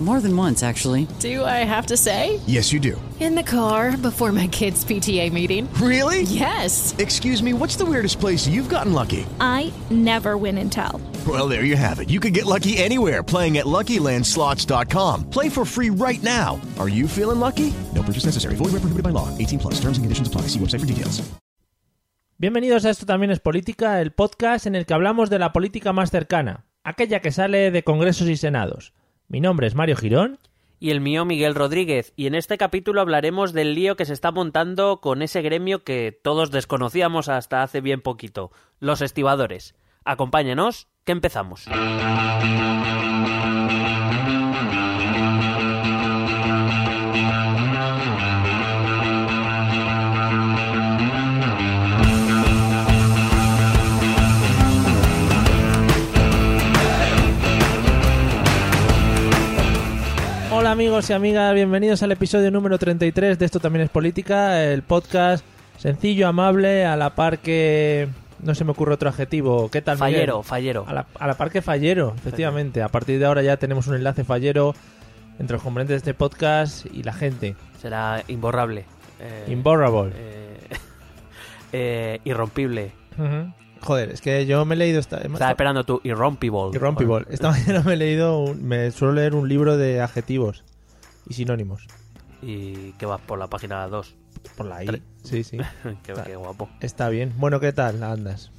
More than once, actually. Do I have to say? Yes, you do. In the car before my kids' PTA meeting. Really? Yes. Excuse me, what's the weirdest place you've gotten lucky? I never win and tell. Well, there you have it. You can get lucky anywhere playing at LuckyLandSlots.com. Play for free right now. Are you feeling lucky? No purchase necessary. Void where prohibited by law. 18 plus. Terms and conditions apply. See website for details. Bienvenidos a Esto también es política, el podcast en el que hablamos de la política más cercana, aquella que sale de congresos y senados. Mi nombre es Mario Girón. Y el mío Miguel Rodríguez. Y en este capítulo hablaremos del lío que se está montando con ese gremio que todos desconocíamos hasta hace bien poquito, los estibadores. Acompáñenos, que empezamos. Amigos y amigas, bienvenidos al episodio número 33 de Esto también es política, el podcast sencillo, amable, a la par que... No se me ocurre otro adjetivo. ¿Qué tal, Miguel? Fallero, fallero. A la, a la par que fallero, efectivamente. A partir de ahora ya tenemos un enlace fallero entre los componentes de este podcast y la gente. Será imborrable. eh, Imborrable. eh, eh, irrompible. Ujú. Joder, es que yo me he leído esta... Estaba esperando tu irrompible. Irrompible. Esta mañana me he leído, un- me suelo leer un libro de adjetivos y sinónimos. Y que vas por la página 2. Por la I. Tre- Sí, sí. qué, qué guapo. Está bien. Bueno, ¿qué tal andas?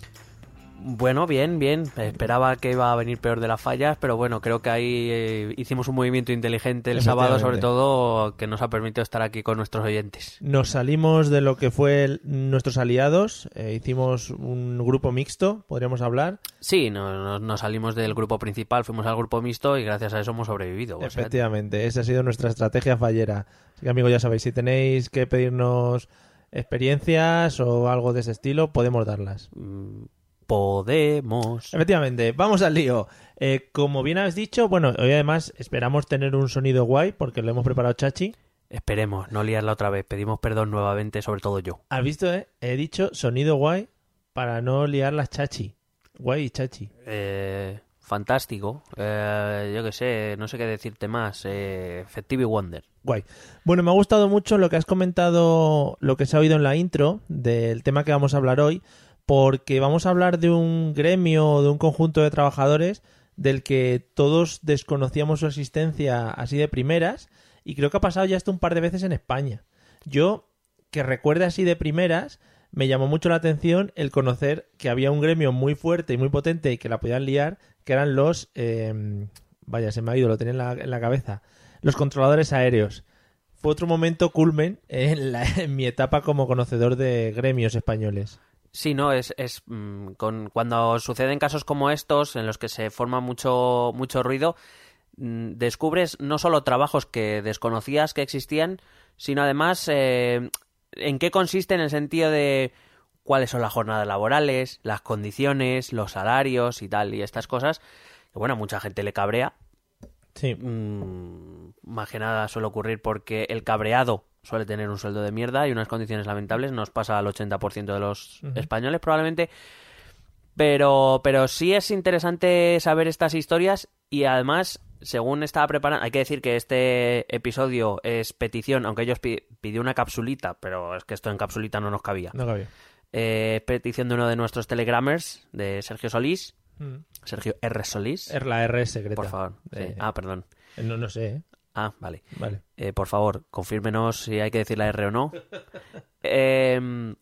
Bueno, bien, bien. Esperaba que iba a venir peor de las fallas, pero bueno, creo que ahí eh, hicimos un movimiento inteligente el sábado, sobre todo, que nos ha permitido estar aquí con nuestros oyentes. Nos salimos de lo que fue el- nuestros aliados, eh, hicimos un grupo mixto, podríamos hablar. Sí, no- no- nos salimos del grupo principal, fuimos al grupo mixto y gracias a eso hemos sobrevivido. O sea, Efectivamente, esa ha sido nuestra estrategia fallera. Así que amigos, ya sabéis, si tenéis que pedirnos experiencias o algo de ese estilo, podemos darlas. mm, podemos. Efectivamente, vamos al lío. Eh, como bien habéis dicho, bueno, hoy además esperamos tener un sonido guay porque lo hemos preparado chachi. Esperemos, no liarla otra vez. Pedimos perdón nuevamente, sobre todo yo. ¿Has visto, eh? He dicho sonido guay para no liar las chachi. Guay chachi. Eh, fantástico. Eh, yo qué sé, no sé qué decirte más. Eh, Effective Wonder. Guay. Bueno, me ha gustado mucho lo que has comentado, lo que se ha oído en la intro del tema que vamos a hablar hoy, porque vamos a hablar de un gremio, de un conjunto de trabajadores del que todos desconocíamos su existencia así de primeras y creo que ha pasado ya esto un par de veces en España. Yo, que recuerde así de primeras, me llamó mucho la atención el conocer que había un gremio muy fuerte y muy potente y que la podían liar, que eran los... eh, vaya, se me ha ido, lo tenía en la, en la cabeza. Los controladores aéreos. Fue otro momento culmen en, la- en mi etapa como conocedor de gremios españoles. Sí, no, es, es mm, con, cuando suceden casos como estos, en los que se forma mucho, mucho ruido, mm, descubres no solo trabajos que desconocías que existían, sino además eh, en qué consiste en el sentido de cuáles son las jornadas laborales, las condiciones, los salarios y tal, y estas cosas, que bueno, a mucha gente le cabrea, Sí, Mm, más que nada suele ocurrir porque el cabreado suele tener un sueldo de mierda y unas condiciones lamentables. Nos pasa al 80% de los españoles probablemente. Pero, pero sí es interesante saber estas historias y además, según estaba preparando, hay que decir que este episodio es petición, aunque ellos pi- pidió una capsulita, pero es que esto en capsulita no nos cabía. no cabía. Eh, petición de uno de nuestros telegramers, de Sergio Solís, Mm. Sergio R. Solís. Es la R secreta. Por favor. sí. Eh, Ah, perdón. No, no sé, ¿eh? Ah, vale. Vale. Eh, por favor, confírmenos si hay que decir la R o no. Eh,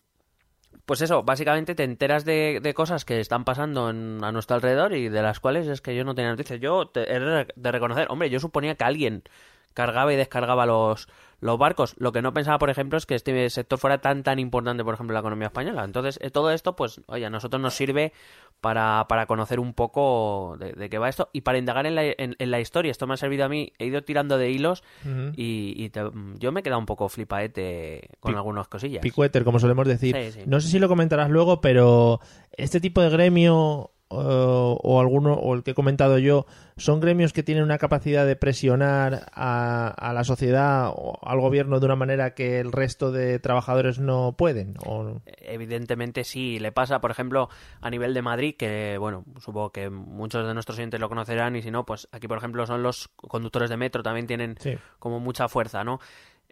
pues eso, básicamente te enteras de, de cosas que están pasando en- a nuestro alrededor y de las cuales es que yo no tenía noticias. Yo te, he de de reconocer, hombre, yo suponía que alguien cargaba y descargaba los, los barcos. Lo que no pensaba, por ejemplo, es que este sector fuera tan tan importante, por ejemplo, en la economía española. Entonces, eh, todo esto, pues, oye, a nosotros nos sirve para, para conocer un poco de, de qué va esto y para indagar en la, en, en la historia. Esto me ha servido a mí, he ido tirando de hilos y, y te- yo me he quedado un poco flipaete con algunas cosillas. Picueter, como solemos decir. Sí, sí. No sé si lo comentarás luego, pero este tipo de gremio o, o alguno, o el que he comentado yo, son gremios que tienen una capacidad de presionar a, a la sociedad o al gobierno de una manera que el resto de trabajadores no pueden? O... Evidentemente sí, le pasa, por ejemplo, a nivel de Madrid, que bueno, supongo que muchos de nuestros oyentes lo conocerán y si no, pues aquí por ejemplo son los conductores de metro, también tienen Sí. como mucha fuerza, ¿no?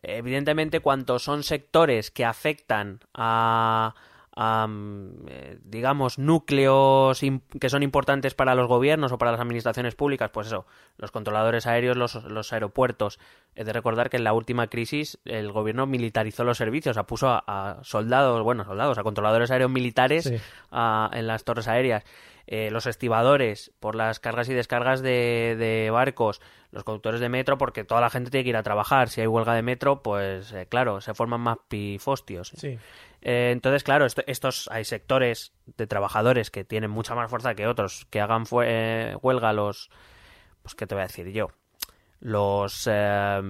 Evidentemente, cuanto son sectores que afectan a, eh, digamos, núcleos que son importantes para los gobiernos o para las administraciones públicas, pues eso, los controladores aéreos, los, los aeropuertos. He de recordar que en la última crisis el gobierno militarizó los servicios, o sea, puso a, a soldados, bueno, soldados, a controladores aéreos militares Sí. a- en las torres aéreas. Eh, los estibadores por las cargas y descargas de, de barcos, los conductores de metro porque toda la gente tiene que ir a trabajar. Si hay huelga de metro, pues eh, claro, se forman más pifostios. Sí. Eh, entonces, claro, esto- estos hay sectores de trabajadores que tienen mucha más fuerza que otros que hagan eh, huelga los, pues qué te voy a decir yo, los eh,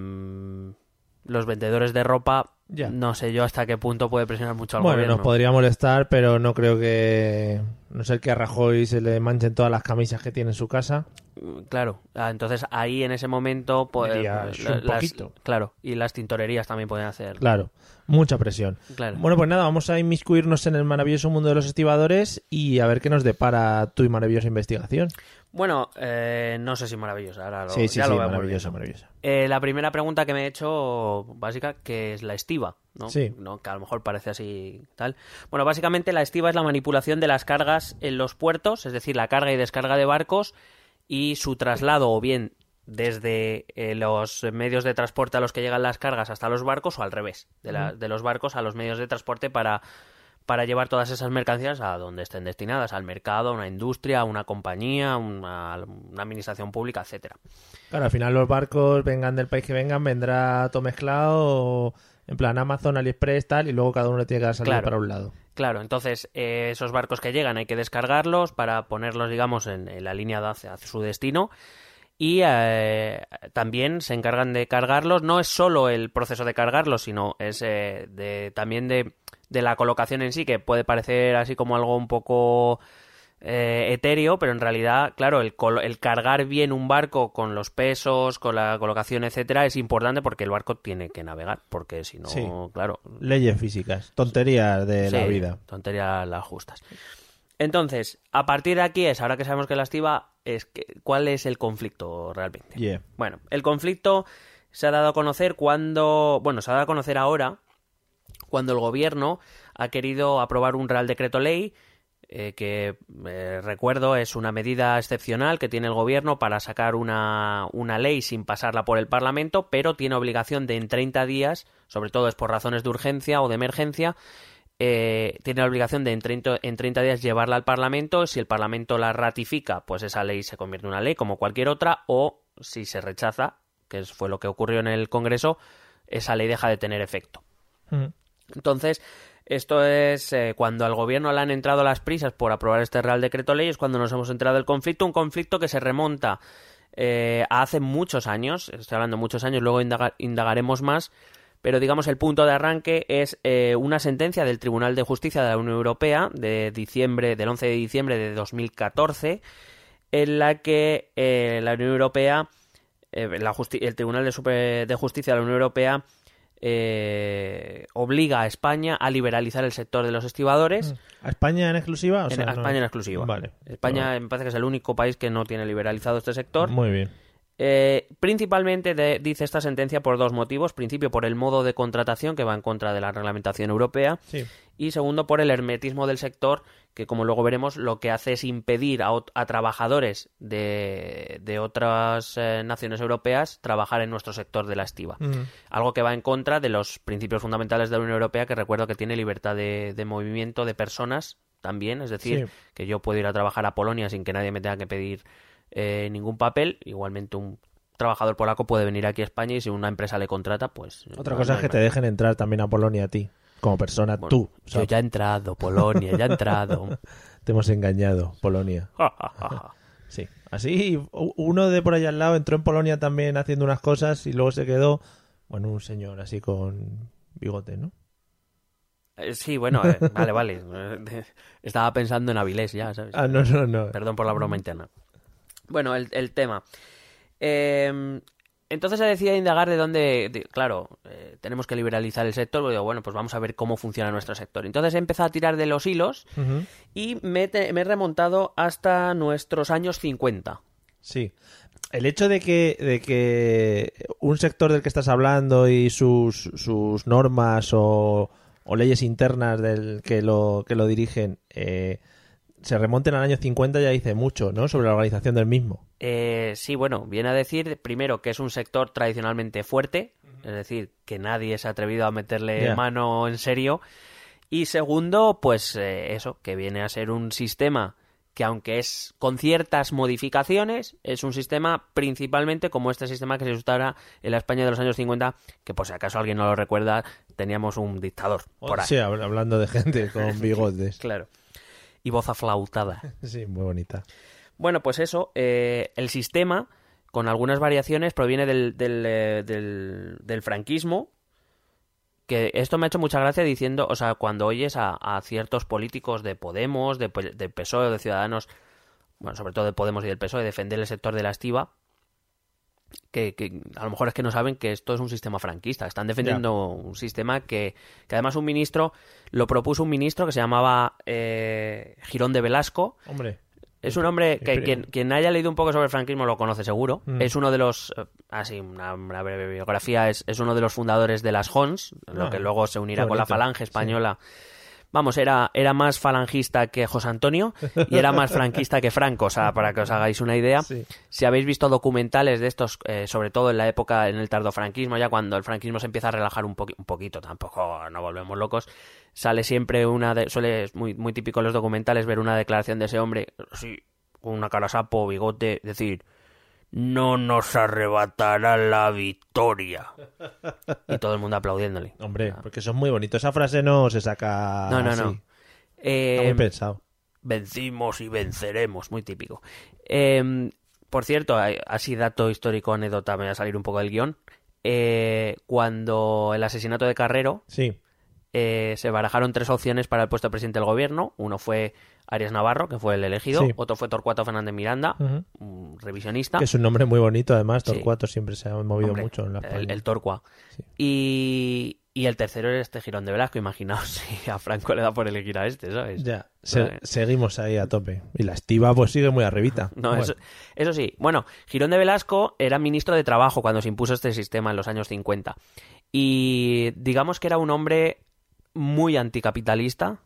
los vendedores de ropa. Ya. No sé yo hasta qué punto puede presionar mucho al Bueno, gobierno. nos podría molestar, pero no creo que. No sé que a Rajoy se le manchen todas las camisas que tiene en su casa. Claro, ah, entonces ahí en ese momento, pues, Diría, "Es la- un las- poquito". claro, y las tintorerías también pueden hacer. Claro, mucha presión. Claro. Bueno, pues nada, vamos a inmiscuirnos en el maravilloso mundo de los estibadores y a ver qué nos depara tu maravillosa investigación. Bueno, eh, no sé si maravilloso, ahora lo, sí, sí, ya sí, lo vemos maravilloso, viendo. maravilloso. Eh, la primera pregunta que me he hecho, básica, que es la estiva, ¿no? Sí. ¿no? Que a lo mejor parece así tal. Bueno, básicamente la estiva es la manipulación de las cargas en los puertos, es decir, la carga y descarga de barcos y su traslado o bien desde eh, los medios de transporte a los que llegan las cargas hasta los barcos o al revés, de, la- de los barcos a los medios de transporte para, para llevar todas esas mercancías a donde estén destinadas, al mercado, a una industria, a una compañía, a una, una administración pública, etcétera. Claro, al final los barcos vengan del país que vengan, vendrá todo mezclado, en plan Amazon, AliExpress, tal, y luego cada uno le tiene que Claro. para un lado. Claro, entonces eh, esos barcos que llegan hay que descargarlos para ponerlos, digamos, en, en la línea de hacia, hacia su destino. Y eh, también se encargan de cargarlos. No es solo el proceso de cargarlos, sino es eh, de, también de, de la colocación en sí, que puede parecer así como algo un poco eh, etéreo, pero en realidad, claro, el, el cargar bien un barco con los pesos, con la colocación, etcétera, es importante porque el barco tiene que navegar, porque si no, Sí. claro, Leyes físicas, tonterías de la vida. Tonterías las justas. Entonces, a partir de aquí es, ahora que sabemos que la estiva, es que, ¿cuál es el conflicto realmente? Yeah. Bueno, el conflicto se ha dado a conocer cuando, bueno, se ha dado a conocer ahora, cuando el gobierno ha querido aprobar un Real Decreto Ley eh, que, eh, recuerdo, es una medida excepcional que tiene el gobierno para sacar una, una ley sin pasarla por el Parlamento, pero tiene obligación de en 30 días, sobre todo es por razones de urgencia o de emergencia, eh, tiene la obligación de en 30, en 30 días llevarla al Parlamento. Si el Parlamento la ratifica, pues esa ley se convierte en una ley como cualquier otra, o si se rechaza, que fue lo que ocurrió en el Congreso, esa ley deja de tener efecto. Mm. Entonces, esto es eh, cuando al gobierno le han entrado las prisas por aprobar este Real Decreto Ley, es cuando nos hemos entrado del conflicto, un conflicto que se remonta eh, a hace muchos años, estoy hablando de muchos años, luego indaga- indagaremos más, pero digamos el punto de arranque es eh, una sentencia del Tribunal de Justicia de la Unión Europea de diciembre, del 11 de diciembre de 2014, en la que eh, la Unión Europea, la el Tribunal de, Super- de Justicia de la Unión Europea eh, obliga a España a liberalizar el sector de los estibadores. ¿A España en exclusiva? O En- a no- España en exclusiva. Vale. España me parece que es el único país que no tiene liberalizado este sector. Muy bien. Eh, principalmente de- dice esta sentencia por dos motivos. Principio, por el modo de contratación que va en contra de la reglamentación europea. Sí. Y segundo, por el hermetismo del sector, que como luego veremos, lo que hace es impedir a, trabajadores de, de otras eh, naciones europeas trabajar en nuestro sector de la estiva. Algo que va en contra de los principios fundamentales de la Unión Europea, que recuerdo que tiene libertad de, de movimiento de personas también. Es decir, Sí. que yo puedo ir a trabajar a Polonia sin que nadie me tenga que pedir eh, ningún papel. Igualmente un trabajador polaco puede venir aquí a España y si una empresa le contrata, pues... Otra cosa no es que te dejen entrar también a Polonia a ti, como persona, Bueno, tú. Yo ya he entrado, Polonia, ya he entrado. Te hemos engañado, Polonia. Sí. Así, uno de por allá al lado entró en Polonia también haciendo unas cosas y luego se quedó, bueno, un señor así con bigote, ¿no? Eh, sí, bueno, eh, vale, vale. Estaba pensando en Avilés ya, ¿sabes? Ah, no, no, no. Perdón por la broma interna. Bueno, el, el tema. Eh, entonces se decide indagar de dónde, de- claro, eh, tenemos que liberalizar el sector. digo, bueno, pues vamos a ver cómo funciona nuestro sector. Entonces he empezado a tirar de los hilos y me, te- me he remontado hasta nuestros años 50. Sí. El hecho de que, de que un sector del que estás hablando y sus, sus normas o, o leyes internas del que lo, que lo dirigen eh, se remonten al año 50 ya dice mucho, ¿no? Sobre la organización del mismo. Eh, sí, bueno, viene a decir primero que es un sector tradicionalmente fuerte, es decir, que nadie se ha atrevido a meterle mano en serio. Y segundo, pues eh, eso, que viene a ser un sistema que aunque es con ciertas modificaciones, es un sistema principalmente como este sistema que se instaura en la España de los años 50, que por si acaso alguien no lo recuerda, teníamos un dictador por ahí. Sí, hab- hablando de gente con bigotes. Claro. Y voz aflautada. Sí, muy bonita. Bueno, pues eso, eh, el sistema, con algunas variaciones, proviene del, del, eh, del- del franquismo, que esto me ha hecho mucha gracia diciendo, o sea, cuando oyes a, a ciertos políticos de Podemos, de, de PSOE, de Ciudadanos, bueno, sobre todo de Podemos y del PSOE, defender el sector de la estiva, que, que a lo mejor es que no saben que esto es un sistema franquista, están defendiendo un sistema que, que además un ministro, lo propuso un ministro que se llamaba eh, Girón de Velasco, Hombre, es un hombre que quien, quien haya leído un poco sobre el franquismo lo conoce seguro. Mm. Es uno de los, eh, así, una, una breve biografía, es, es uno de los fundadores de las Hons, lo Ah, que luego se unirá con la falange Sí. Vamos, era, era más falangista que José Antonio y era más franquista que Franco, o sea, para que os hagáis una idea. Sí. Si habéis visto documentales de estos, eh, sobre todo en la época, en el tardofranquismo, ya cuando el franquismo se empieza a relajar un, un poquito, tampoco no volvemos locos, sale siempre una, de, suele, es muy, muy típico en los documentales ver una declaración de ese hombre, sí, con una cara sapo, bigote, decir, no nos arrebatará la victoria. Y todo el mundo aplaudiéndole. hombre, porque eso es muy bonito. Esa frase no se saca No, no, así. no. Está Eh, muy pensado. vencimos y venceremos, muy típico. Eh, por cierto, así dato histórico, anécdota, me voy a salir un poco del guion. Eh, cuando el asesinato de Carrero, Sí. eh, se barajaron tres opciones para el puesto de presidente del gobierno. Uno fue Arias Navarro, que fue el elegido. Sí. Otro fue Torcuato Fernández Miranda, un revisionista. Que es un nombre muy bonito, además. Sí. Torcuato siempre se ha movido Hombre, mucho en la el, España. el Torcua. Sí. Y, y el tercero era este Girón de Velasco. Imaginaos si a Franco le da por elegir a este, ¿sabes? Ya, se- Vale. seguimos ahí a tope. Y la estiva pues sigue muy arribita. No, Bueno, eso, eso sí. Bueno, Girón de Velasco era ministro de Trabajo cuando se impuso este sistema en los años 50. Y digamos que era un hombre muy anticapitalista,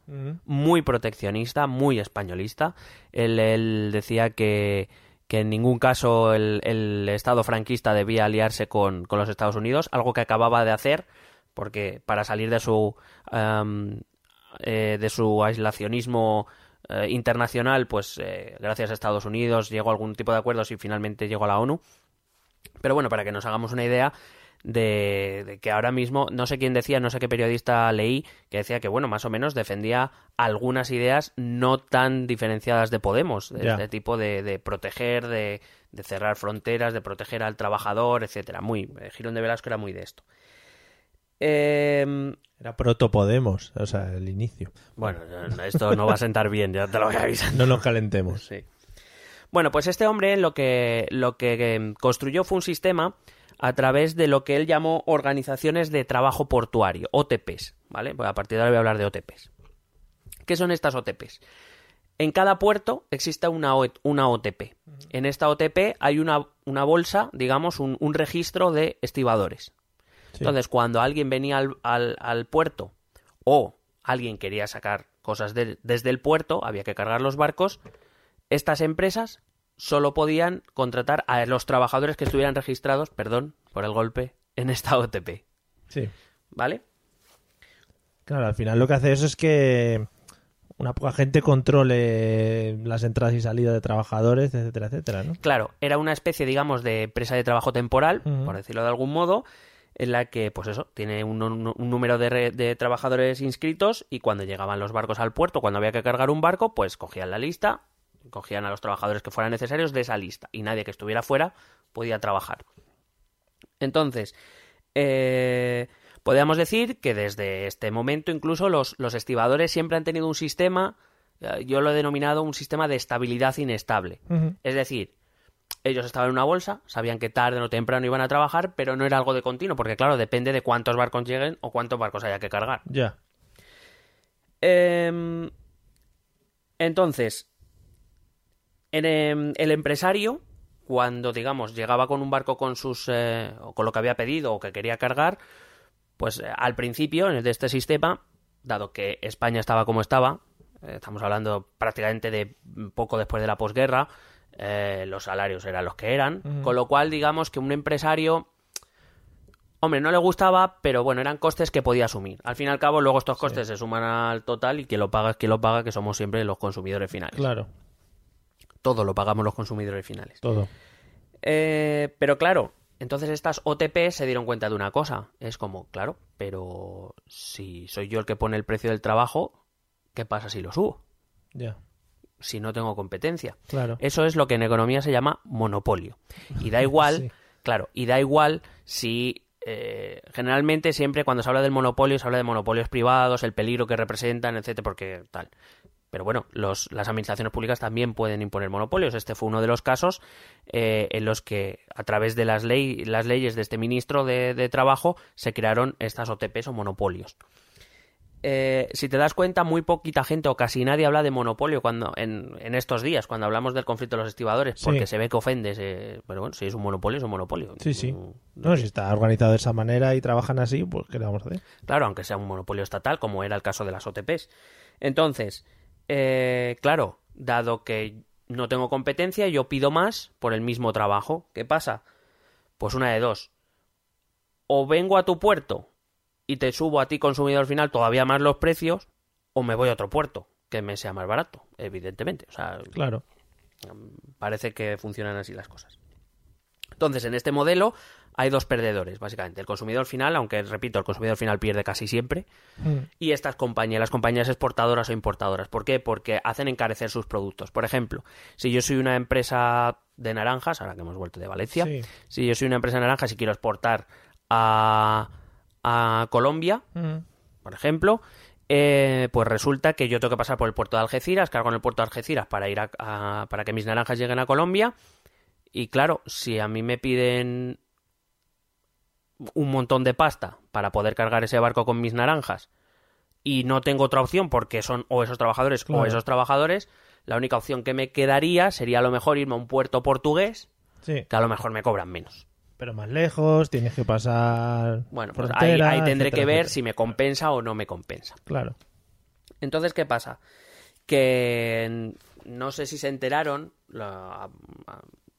muy proteccionista, muy españolista. Él, él decía que, que en ningún caso el, el Estado franquista debía aliarse con, con los Estados Unidos, algo que acababa de hacer, porque para salir de su, am, eh, de su aislacionismo eh, internacional, pues eh, gracias a Estados Unidos llegó a algún tipo de acuerdos y finalmente llegó a la ONU. Pero bueno, para que nos hagamos una idea de, de que ahora mismo, no sé quién decía, no sé qué periodista leí, que decía que, bueno, más o menos defendía algunas ideas no tan diferenciadas de Podemos, de este tipo de, de proteger, de, de cerrar fronteras, de proteger al trabajador, etcétera. Muy, eh, Girón de Velasco era muy de esto. Em, Era proto Podemos, o sea, el inicio. bueno, esto no va a sentar bien, ya te lo voy avisando. No nos calentemos. Sí. Bueno, pues este hombre lo que, lo que em, construyó fue un sistema a través de lo que él llamó organizaciones de trabajo portuario, OTPs, ¿vale? Pues a partir de ahora voy a hablar de OTPs. ¿Qué son estas OTPs? En cada puerto existe una, O- una OTP. En esta OTP hay una, una bolsa, digamos, un, un registro de estibadores. Sí. Entonces, cuando alguien venía al, al- al puerto o alguien quería sacar cosas de- desde el puerto, había que cargar los barcos, estas empresas solo podían contratar a los trabajadores que estuvieran registrados, perdón por el golpe, en esta OTP. Sí. ¿Vale? Claro, al final lo que hace eso es que una poca gente controle las entradas y salidas de trabajadores, etcétera, etcétera, ¿no? Claro, era una especie, digamos, de empresa de trabajo temporal, por decirlo de algún modo, en la que, pues eso, tiene un, un- un número de, re- de trabajadores inscritos y cuando llegaban los barcos al puerto, cuando había que cargar un barco, pues cogían la lista, cogían a los trabajadores que fueran necesarios de esa lista y nadie que estuviera fuera podía trabajar. Entonces, eh, Podríamos decir que desde este momento incluso los, los estibadores siempre han tenido un sistema, eh, yo lo he denominado un sistema de estabilidad inestable. Es decir, ellos estaban en una bolsa, sabían que tarde o temprano iban a trabajar, pero no era algo de continuo, porque claro, depende de cuántos barcos lleguen o cuántos barcos haya que cargar. Ya. Em, entonces, en, em, el empresario, cuando, digamos, llegaba con un barco con sus eh, o con lo que había pedido o que quería cargar, pues eh, al principio de este sistema, dado que España estaba como estaba, eh, estamos hablando prácticamente de poco después de la posguerra, eh, los salarios eran los que eran, con lo cual digamos que un empresario Hombre, no le gustaba, pero bueno, eran costes que podía asumir. Al fin y al cabo, luego estos costes se suman al total y quien lo paga es quien lo paga, que somos siempre los consumidores finales. Claro. Todo lo pagamos los consumidores finales. Todo. Eh, pero claro, entonces estas OTP se dieron cuenta de una cosa. Es como, claro, pero si soy yo el que pone el precio del trabajo, ¿qué pasa si lo subo? Ya. Si no tengo competencia. Claro. Eso es lo que en economía se llama monopolio. Y da igual, Sí. claro, y da igual si eh, generalmente siempre cuando se habla del monopolio se habla de monopolios privados, el peligro que representan, etcétera, porque tal. Pero bueno, los, las administraciones públicas también pueden imponer monopolios. Este fue uno de los casos eh, en los que, a través de las, ley, las leyes de este ministro de, de Trabajo, se crearon estas OTPs o monopolios. Eh, si te das cuenta, muy poquita gente o casi nadie habla de monopolio cuando en, en estos días, cuando hablamos del conflicto de los estibadores, Sí. porque se ve que ofendes. eh, pero bueno, si es un monopolio, es un monopolio. Sí, sí. Mm, No, si está organizado de esa manera y trabajan así, pues ¿qué le vamos a hacer? Claro, aunque sea un monopolio estatal, como era el caso de las OTPs. Entonces, eh, claro, dado que no tengo competencia, yo pido más por el mismo trabajo. ¿Qué pasa? Pues una de dos. O vengo a tu puerto y te subo a ti, consumidor final, todavía más los precios, o me voy a otro puerto que me sea más barato, evidentemente. O sea, Claro. parece que funcionan así las cosas. Entonces, en este modelo hay dos perdedores, básicamente. El consumidor final, aunque repito, el consumidor final pierde casi siempre, Mm. y estas compañías, las compañías exportadoras o importadoras. ¿Por qué? Porque hacen encarecer sus productos. Por ejemplo, si yo soy una empresa de naranjas, ahora que hemos vuelto de Valencia, Sí. si yo soy una empresa de naranjas y quiero exportar a, a Colombia, Mm. por ejemplo, eh, pues resulta que yo tengo que pasar por el puerto de Algeciras, cargo en el puerto de Algeciras para ir a, a- para que mis naranjas lleguen a Colombia. Y claro, si a mí me piden un montón de pasta para poder cargar ese barco con mis naranjas y no tengo otra opción porque son o esos trabajadores Claro. o esos trabajadores, la única opción que me quedaría sería a lo mejor irme a un puerto portugués Sí. que a lo mejor me cobran menos. Pero más lejos, tienes que pasar. Bueno, pues ahí, frontera, ahí tendré etcétera, que ver etcétera. si me compensa o no me compensa. Claro. Entonces, ¿qué pasa? Que no sé si se enteraron la-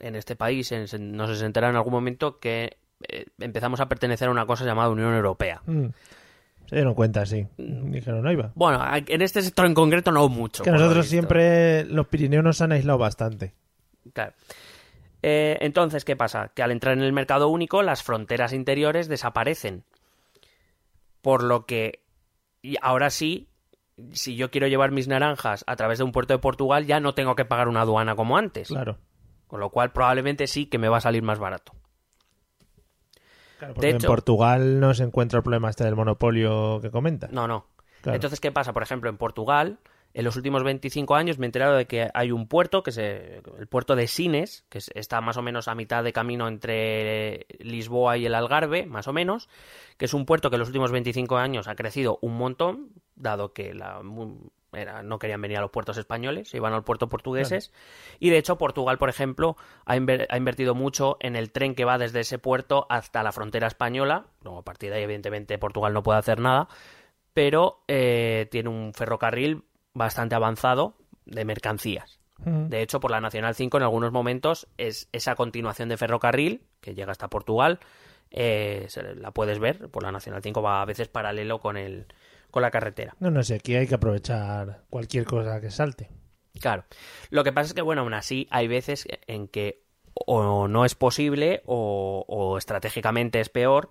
en este país, en- se- no sé si se enteraron en algún momento que eh, empezamos a pertenecer a una cosa llamada Unión Europea. Mm. Se dieron cuenta, sí. Mm. Dijeron, no iba. Bueno, en este sector en concreto no mucho. Que lo nosotros siempre, los Pirineos nos han aislado bastante. Claro. Eh, entonces, ¿qué pasa? Que al entrar en el mercado único, las fronteras interiores desaparecen. Por lo que y ahora sí, si yo quiero llevar mis naranjas a través de un puerto de Portugal, ya no tengo que pagar una aduana como antes. Claro. Con lo cual, probablemente sí que me va a salir más barato. Claro, porque De hecho- en Portugal no se encuentra el problema este del monopolio que comenta. No, no. Claro. Entonces, ¿qué pasa? Por ejemplo, en Portugal, en los últimos 25 años me he enterado de que hay un puerto, que es el puerto de Sines, que es- está más o menos a mitad de camino entre Lisboa y el Algarve, más o menos, que es un puerto que en los últimos 25 años ha crecido un montón, dado que la, mu- era- no querían venir a los puertos españoles, se iban al puerto portugueses. Y de hecho, Portugal, por ejemplo, ha, inver- ha invertido mucho en el tren que va desde ese puerto hasta la frontera española. Luego, a partir de ahí, evidentemente, Portugal no puede hacer nada pero eh, tiene un ferrocarril bastante avanzado de mercancías. De hecho, por la Nacional 5 en algunos momentos es esa continuación de ferrocarril que llega hasta Portugal. eh, la puedes ver, por la Nacional 5 va a veces paralelo con, el, con la carretera. No, no sé, aquí hay que aprovechar cualquier cosa que salte. Claro. Lo que pasa es que, bueno, aún así hay veces en que o no es posible o, o estratégicamente es peor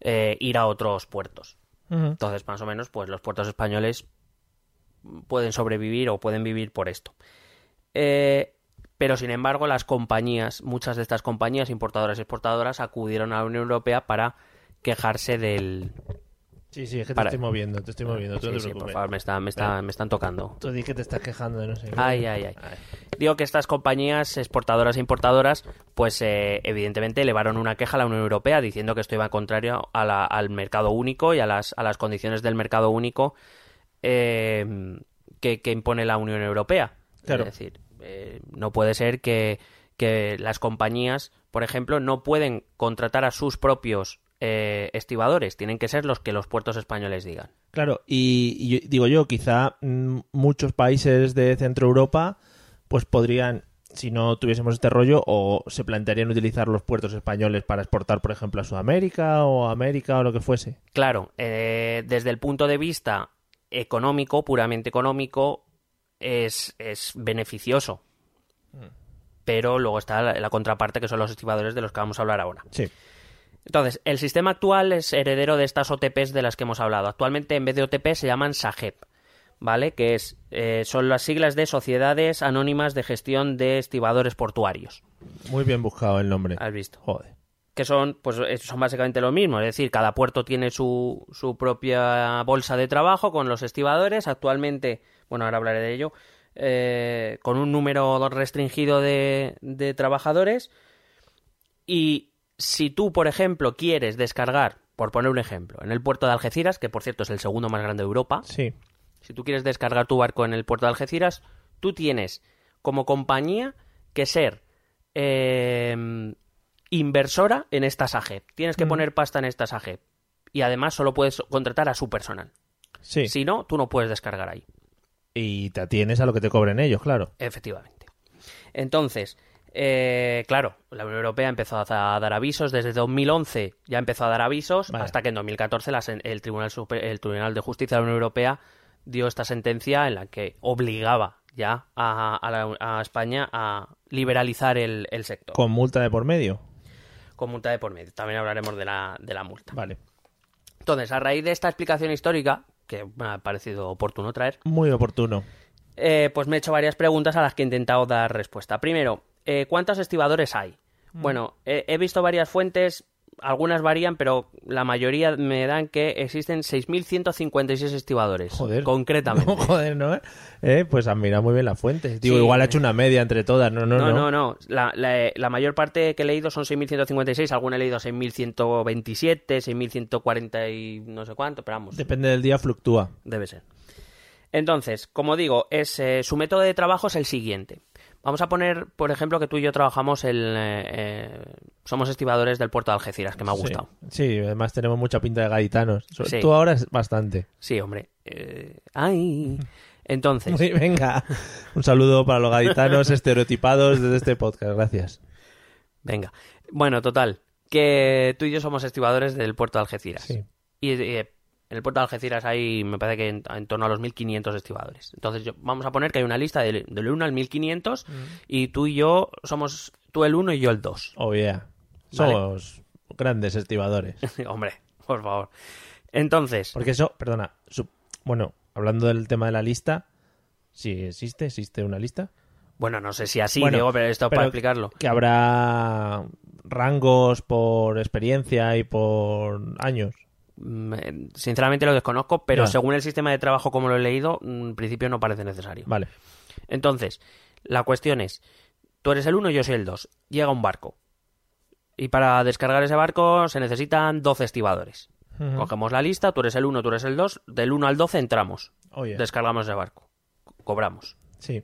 eh, ir a otros puertos. Entonces, más o menos, pues los puertos españoles pueden sobrevivir o pueden vivir por esto. Eh, pero, sin embargo, las compañías, muchas de estas compañías importadoras y exportadoras acudieron a la Unión Europea para quejarse del... Sí, sí, es que te Para- estoy moviendo, te estoy moviendo, tú no Sí, te sí, por favor, me, está- me, está- me están tocando. Tú di que te estás quejando de no sé qué. Ay, ay, ay. Digo que estas compañías exportadoras e importadoras, pues eh, evidentemente elevaron una queja a la Unión Europea diciendo que esto iba contrario a la- al mercado único y a las, a las condiciones del mercado único eh, que, que impone la Unión Europea. Claro. Es decir, eh, no puede ser que, que las compañías, por ejemplo, no pueden contratar a sus propios eh, estibadores. Tienen que ser los que los puertos españoles digan. Claro, y, digo yo, quizá mm, muchos países de Centro Europa pues podrían, si no tuviésemos este rollo, o se plantearían utilizar los puertos españoles para exportar, por ejemplo, a Sudamérica o a América o lo que fuese. Claro, eh, desde el punto de vista económico, puramente económico, es, es beneficioso. Pero luego está la, la contraparte, que son los estibadores de los que vamos a hablar ahora. Sí. Entonces, el sistema actual es heredero de estas OTPs de las que hemos hablado. Actualmente, en vez de OTP, se llaman SAGEP, ¿vale? Que es, eh, son las siglas de Sociedades Anónimas de Gestión de Estibadores Portuarios. Muy bien buscado el nombre. ¿Has visto? Joder. Que son pues eh, son básicamente lo mismo, es decir, cada puerto tiene su, su propia bolsa de trabajo con los estibadores, actualmente, bueno, ahora hablaré de ello, eh, con un número restringido de, de trabajadores. Y si tú, por ejemplo, quieres descargar, por poner un ejemplo, en el puerto de Algeciras, que por cierto es el segundo más grande de Europa, Sí. si tú quieres descargar tu barco en el puerto de Algeciras, tú tienes como compañía que ser eh, inversora en esta SAGEP. Tienes que poner pasta en esta SAGEP. Y además solo puedes contratar a su personal. Sí. Si no, tú no puedes descargar ahí. Y te atienes a lo que te cobren ellos, claro. Efectivamente. Entonces, eh, claro, la Unión Europea empezó a dar avisos. Desde 2011 ya empezó a dar avisos, Vale. hasta que en 2014 la el, Tribunal Supe- el Tribunal de Justicia de la Unión Europea dio esta sentencia en la que obligaba ya a, a la- a España a liberalizar el, el sector. Con multa de por medio. Con multa de por medio. También hablaremos de la, de la multa. Vale. Entonces, a raíz de esta explicación histórica, que me ha parecido oportuno traer, Muy oportuno. eh, pues me he hecho varias preguntas a las que he intentado dar respuesta. Primero, eh, ¿cuántos estibadores hay? Mm. Bueno, eh, he visto varias fuentes, algunas varían, pero la mayoría me dan que existen 6.156 estibadores. Joder. Concretamente. Joder, ¿no? Eh, pues admira muy bien las fuentes. Digo, Sí. igual ha hecho una media entre todas. No, no, No, no. no, no. La, la- la mayor parte que he leído son 6.156, alguna he leído 6.127, 6.140 y no sé cuánto, pero vamos. Depende del día, fluctúa. Debe ser. Entonces, como digo, es, eh, su método de trabajo es el siguiente. Vamos a poner, por ejemplo, que tú y yo trabajamos el... eh, eh, somos estibadores del puerto de Algeciras, que me ha Sí. gustado. Sí, además tenemos mucha pinta de gaditanos. Sí. Tú ahora es bastante. Sí, hombre. Eh, ¡Ay! Entonces, Sí, venga. Un saludo para los gaditanos estereotipados desde este podcast. Gracias. venga. Bueno, total. Que tú y yo somos estibadores del puerto de Algeciras. Sí. Y eh, en el puerto de Algeciras hay, me parece que en, en torno a los 1.500 estibadores. Entonces, yo- vamos a poner que hay una lista del, del 1 al 1.500 y tú y yo somos tú el 1 y yo el 2. Oh, yeah. Vale. Somos grandes estibadores. Hombre, por favor. Entonces, Porque eso, perdona, su- bueno, hablando del tema de la lista, si existe, existe una lista. bueno, no sé si así, Bueno, digo, pero esto pero para explicarlo. Que habrá rangos por experiencia y por años. Mm, eh, Sinceramente lo desconozco, pero según el sistema de trabajo como lo he leído, mm, en principio no parece necesario. Vale. Entonces, la cuestión es, tú eres el 1 y yo soy el 2. Llega un barco. Y para descargar ese barco se necesitan 12 estibadores. Cogemos la lista, tú eres el 1, tú eres el 2. Del 1 al 12 entramos. Oh, yeah. Descargamos ese barco. Co- Cobramos. Sí.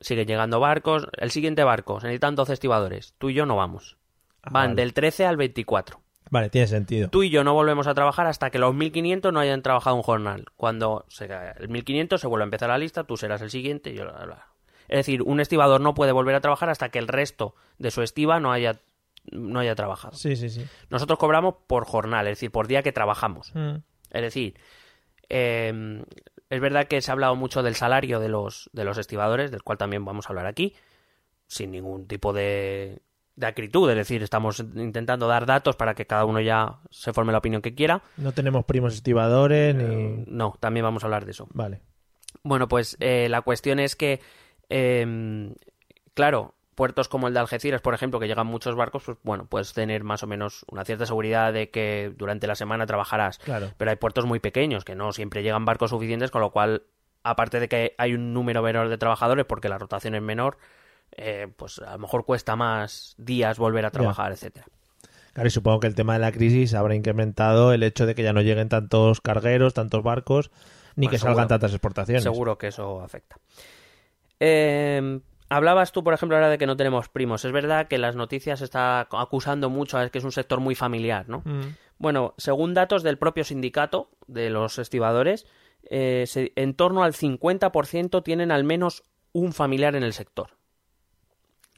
Siguen llegando barcos. El siguiente barco, se necesitan 12 estibadores. Tú y yo no vamos. Ah, Van vale. del 13 al 24. Vale, tiene sentido. Tú y yo no volvemos a trabajar hasta que los 1500 no hayan trabajado un jornal. Cuando se, el 1500 se vuelve a empezar la lista, tú serás el siguiente y yo Es decir, un estibador no puede volver a trabajar hasta que el resto de su estiva no haya, no haya trabajado. Sí, sí, sí. Nosotros cobramos por jornal, es decir, por día que trabajamos. Mm. Es decir, eh, es verdad que se ha hablado mucho del salario de los, de los estibadores, del cual también vamos a hablar aquí, sin ningún tipo de, de acritud. Es decir, estamos intentando dar datos para que cada uno ya se forme la opinión que quiera. No tenemos primos estibadores Eh, ni... No, también vamos a hablar de eso. Vale. Bueno, pues eh, la cuestión es que, eh, claro, puertos como el de Algeciras, por ejemplo, que llegan muchos barcos, pues bueno, puedes tener más o menos una cierta seguridad de que durante la semana trabajarás. Claro. Pero hay puertos muy pequeños que no siempre llegan barcos suficientes, con lo cual, aparte de que hay un número menor de trabajadores porque la rotación es menor, eh, pues a lo mejor cuesta más días volver a trabajar, etcétera. Claro, y supongo que el tema de la crisis habrá incrementado el hecho de que ya no lleguen tantos cargueros, tantos barcos, ni que seguro. salgan tantas exportaciones. Seguro que eso afecta. Eh, hablabas tú, por ejemplo, ahora de que no tenemos primos. Es verdad que las noticias está acusando mucho a que es un sector muy familiar, ¿no? Mm. Bueno, según datos del propio sindicato de los estibadores, eh, se- en torno al 50% tienen al menos un familiar en el sector.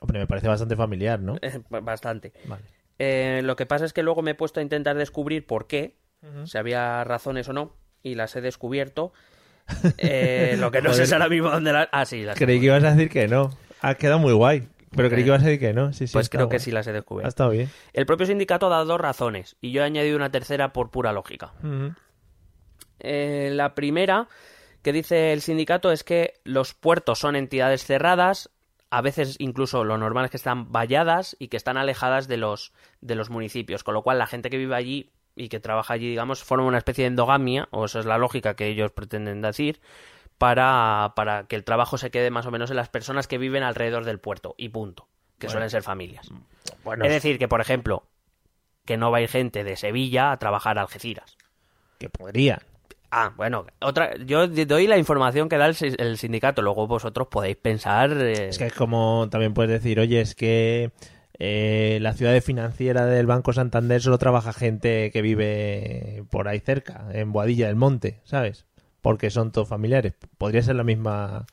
Hombre, me parece bastante familiar, ¿no? Eh, Bastante. Vale. Eh, lo que pasa es que luego me he puesto a intentar descubrir por qué, si había razones o no, y las he descubierto. Eh, lo que no sé es ahora mismo dónde las... Ah, sí, las Creí que ibas a decir que no. Ha quedado muy guay. Pero creí que ibas a decir que no. Sí, sí, Pues creo que sí las he Ha descubierto. estado bien. El propio sindicato ha dado dos razones y yo he añadido una tercera por pura lógica. Eh, la primera que dice el sindicato es que los puertos son entidades cerradas, a veces incluso lo normal es que están valladas y que están alejadas de los, de los municipios, con lo cual la gente que vive allí y que trabaja allí, digamos, forma una especie de endogamia, o esa es la lógica que ellos pretenden decir, para, para que el trabajo se quede más o menos en las personas que viven alrededor del puerto, y punto, que suelen ser familias. Bueno, Es decir, que por ejemplo, que no va a ir gente de Sevilla a trabajar a Algeciras. que podría. Ah, bueno, otra, yo doy la información que da el, el sindicato, luego vosotros podéis pensar. eh, Es que es como también puedes decir, oye, es que eh, la ciudad financiera del Banco Santander solo trabaja gente que vive por ahí cerca, en Boadilla del Monte, ¿sabes? Porque son todos familiares. Podría ser la misma,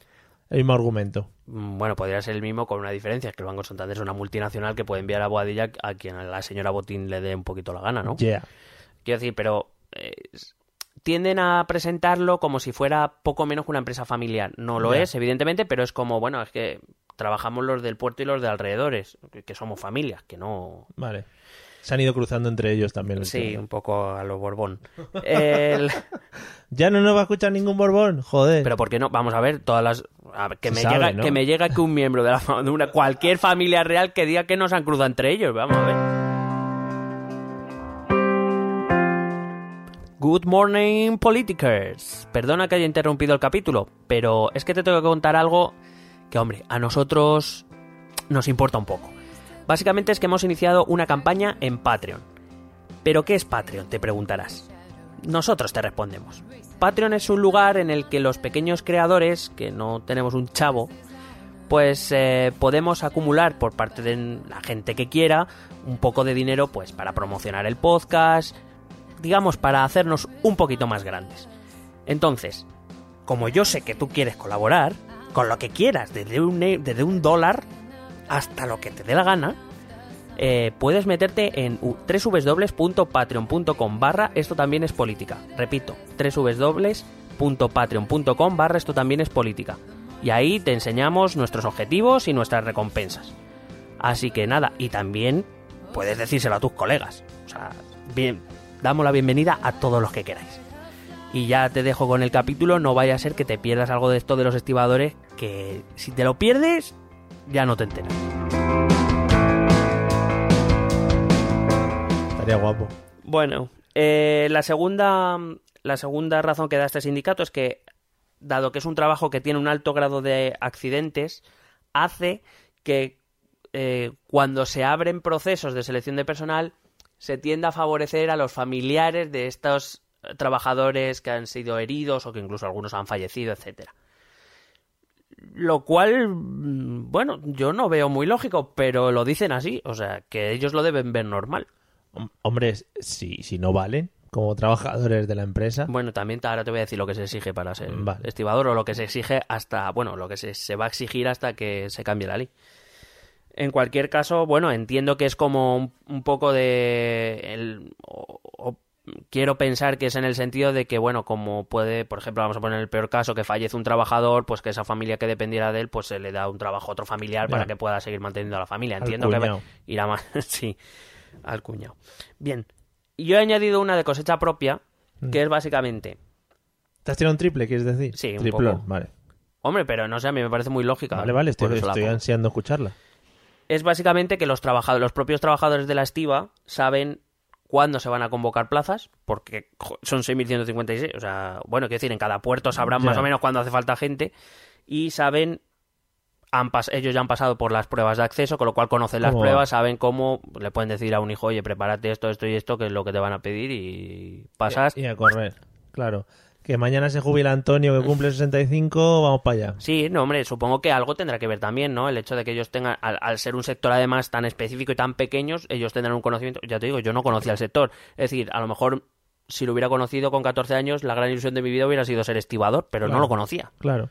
el mismo argumento. mm, bueno, podría ser el mismo con una diferencia, es que el Banco Santander es una multinacional que puede enviar a Boadilla a quien a la señora Botín le dé un poquito la gana, ¿no? Yeah. Quiero decir, pero eh, tienden a presentarlo como si fuera poco menos que una empresa familiar. No lo es, evidentemente, pero es como, bueno, es que trabajamos los del puerto y los de alrededores, que- somos familias, que no, Vale. Se han ido cruzando entre ellos también. el Sí, un poco a lo Borbón. El- Ya no nos va a escuchar ningún Borbón, joder. Pero ¿por qué no? Vamos a ver, todas las... a ver, que, Se me sabe, llega, ¿no? que me llega que un miembro de, la, de una, cualquier familia real que diga que no se han cruzado entre ellos. Vamos a ver. Good morning, politikers. Perdona que haya interrumpido el capítulo, pero es que te tengo que contar algo que, hombre, a nosotros nos importa un poco. Básicamente es que hemos iniciado una campaña en Patreon. ¿Pero qué es Patreon? Te preguntarás. Nosotros te respondemos. Patreon es un lugar en el que los pequeños creadores, que no tenemos un chavo, pues eh, podemos acumular por parte de la gente que quiera un poco de dinero pues para promocionar el podcast, digamos para hacernos un poquito más grandes. Entonces, como yo sé que tú quieres colaborar, con lo que quieras, desde un, e- desde un dólar hasta lo que te dé la gana, eh, puedes meterte en www.patreon.com barra esto también es política. Repito, www.patreon.com barra esto también es política. Y ahí te enseñamos nuestros objetivos y nuestras recompensas. Así que nada, y también puedes decírselo a tus colegas. O sea, bien, damos la bienvenida a todos los que queráis. Y ya te dejo con el capítulo, no vaya a ser que te pierdas algo de esto de los estibadores, que si te lo pierdes, ya no te enteras. Estaría guapo. Bueno, eh, la segunda la segunda razón que da este sindicato es que, dado que es un trabajo que tiene un alto grado de accidentes, hace que eh, cuando se abren procesos de selección de personal se tienda a favorecer a los familiares de estos trabajadores que han sido heridos o que incluso algunos han fallecido, etcétera. Lo cual, mm, bueno, yo no veo muy lógico, pero lo dicen así, o sea, que ellos lo deben ver normal. Hom- Hombre, si, si no valen como trabajadores de la empresa, Bueno, también ahora te voy a decir lo que se exige para ser Vale. estibador o lo que se exige hasta, bueno, lo que se, se va a exigir hasta que se cambie la ley. En cualquier caso, bueno, entiendo que es como un, un poco de... el- o- o quiero pensar que es en el sentido de que, bueno, como puede, por ejemplo, vamos a poner el peor caso, que fallece un trabajador, pues que esa familia que dependiera de él, pues se le da un trabajo a otro familiar para que pueda seguir manteniendo a la familia. Al Entiendo que irá más... sí, al cuñado. Bien, yo he añadido una de cosecha propia, Mm. que es básicamente... ¿te has tirado un triple, quieres decir? Sí, un Triplón, poco. vale. Hombre, pero no sé, a mí me parece muy lógica. Vale, vale, estoy, estoy ansiando escucharla. Es básicamente que los, trabajadores, los propios trabajadores de la estiva saben cuándo se van a convocar plazas, porque son 6.156, o sea, bueno, quiero decir, en cada puerto sabrán más o menos cuándo hace falta gente, y saben, han pas- ellos ya han pasado por las pruebas de acceso, con lo cual conocen las pruebas, saben cómo, le pueden decir a un hijo, oye, prepárate esto, esto y esto, que es lo que te van a pedir, y pasas. Y a correr, claro. Que mañana se jubila Antonio que cumple 65, vamos para allá. Sí, no, hombre, supongo que algo tendrá que ver también, ¿no? El hecho de que ellos tengan, al, al ser un sector además tan específico y tan pequeños, ellos tendrán un conocimiento. Ya te digo, yo no conocía el sector. Es decir, a lo mejor si lo hubiera conocido con 14 años, la gran ilusión de mi vida hubiera sido ser estibador, pero no lo conocía. Claro.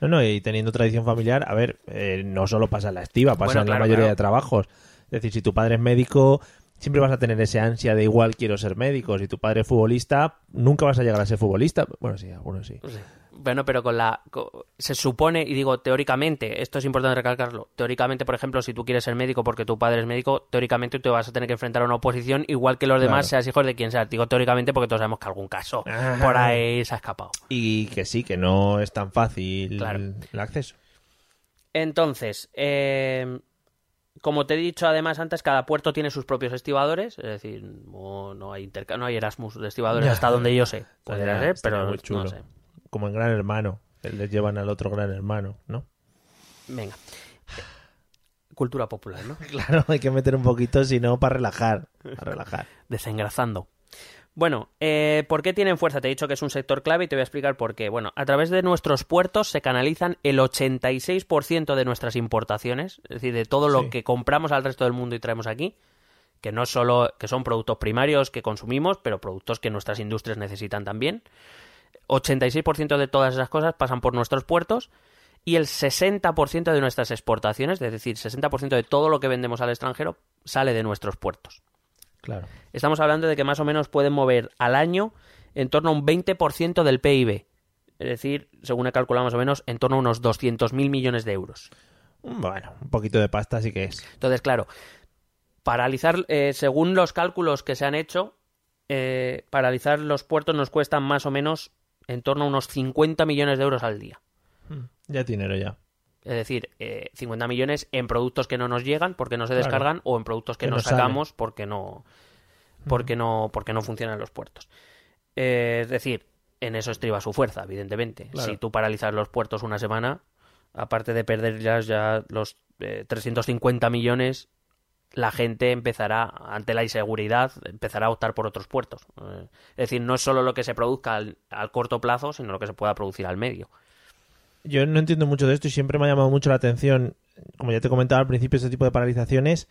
No, no, y teniendo tradición familiar, a ver, eh, no solo pasa en la estiva, pasa Bueno, en la mayoría claro. de trabajos. Es decir, si tu padre es médico, siempre vas a tener ese ansia de igual quiero ser médico. Si tu padre es futbolista, nunca vas a llegar a ser futbolista. Bueno, sí, algunos sí. Bueno, pero con la. se supone, y digo teóricamente, esto es importante recalcarlo. Teóricamente, por ejemplo, si tú quieres ser médico porque tu padre es médico, teóricamente te vas a tener que enfrentar a una oposición igual que los demás, seas hijos de quien sea. Digo teóricamente porque todos sabemos que algún caso Ah. por ahí se ha escapado. Y que sí, que no es tan fácil Claro. el acceso. Entonces, eh, como te he dicho además antes, cada puerto tiene sus propios estibadores, es decir, no, no hay interca- no hay Erasmus de estibadores Ya. hasta donde yo sé. Podría ser, pero muy chulo. no sé. Como en Gran Hermano, les llevan al otro Gran Hermano, ¿no? Venga. Cultura popular, ¿no? Claro, hay que meter un poquito, si no, para relajar. Para relajar. Desengrasando. Bueno, eh, ¿por qué tienen fuerza? Te he dicho que es un sector clave y te voy a explicar por qué. Bueno, a través de nuestros puertos se canalizan el 86% de nuestras importaciones, es decir, de todo lo que compramos al resto del mundo y traemos aquí, que no solo que son productos primarios que consumimos, pero productos que nuestras industrias necesitan también. 86% de todas esas cosas pasan por nuestros puertos y el 60% de nuestras exportaciones, es decir, 60% de todo lo que vendemos al extranjero sale de nuestros puertos. Claro. Estamos hablando de que más o menos pueden mover al año en torno a un 20% del PIB. Es decir, según he calculado más o menos, en torno a unos 200.000 millones de euros. Bueno, un poquito de pasta sí que es. Entonces, claro, paralizar, eh, según los cálculos que se han hecho, eh, paralizar los puertos nos cuesta más o menos en torno a unos 50 millones de euros al día. Ya dinero ya. Es decir, eh, 50 millones en productos que no nos llegan porque no se Claro. descargan o en productos que, Que no sacamos porque no porque no porque no funcionan los puertos. Eh, es decir, en eso estriba su fuerza, evidentemente. Claro. Si tú paralizas los puertos una semana, aparte de perder ya, ya los eh, 350 millones, la gente empezará, ante la inseguridad, empezará a optar por otros puertos. Eh, es decir, no es solo lo que se produzca al, al corto plazo, sino lo que se pueda producir al medio. Yo no entiendo mucho de esto y siempre me ha llamado mucho la atención, como ya te comentaba al principio, este tipo de paralizaciones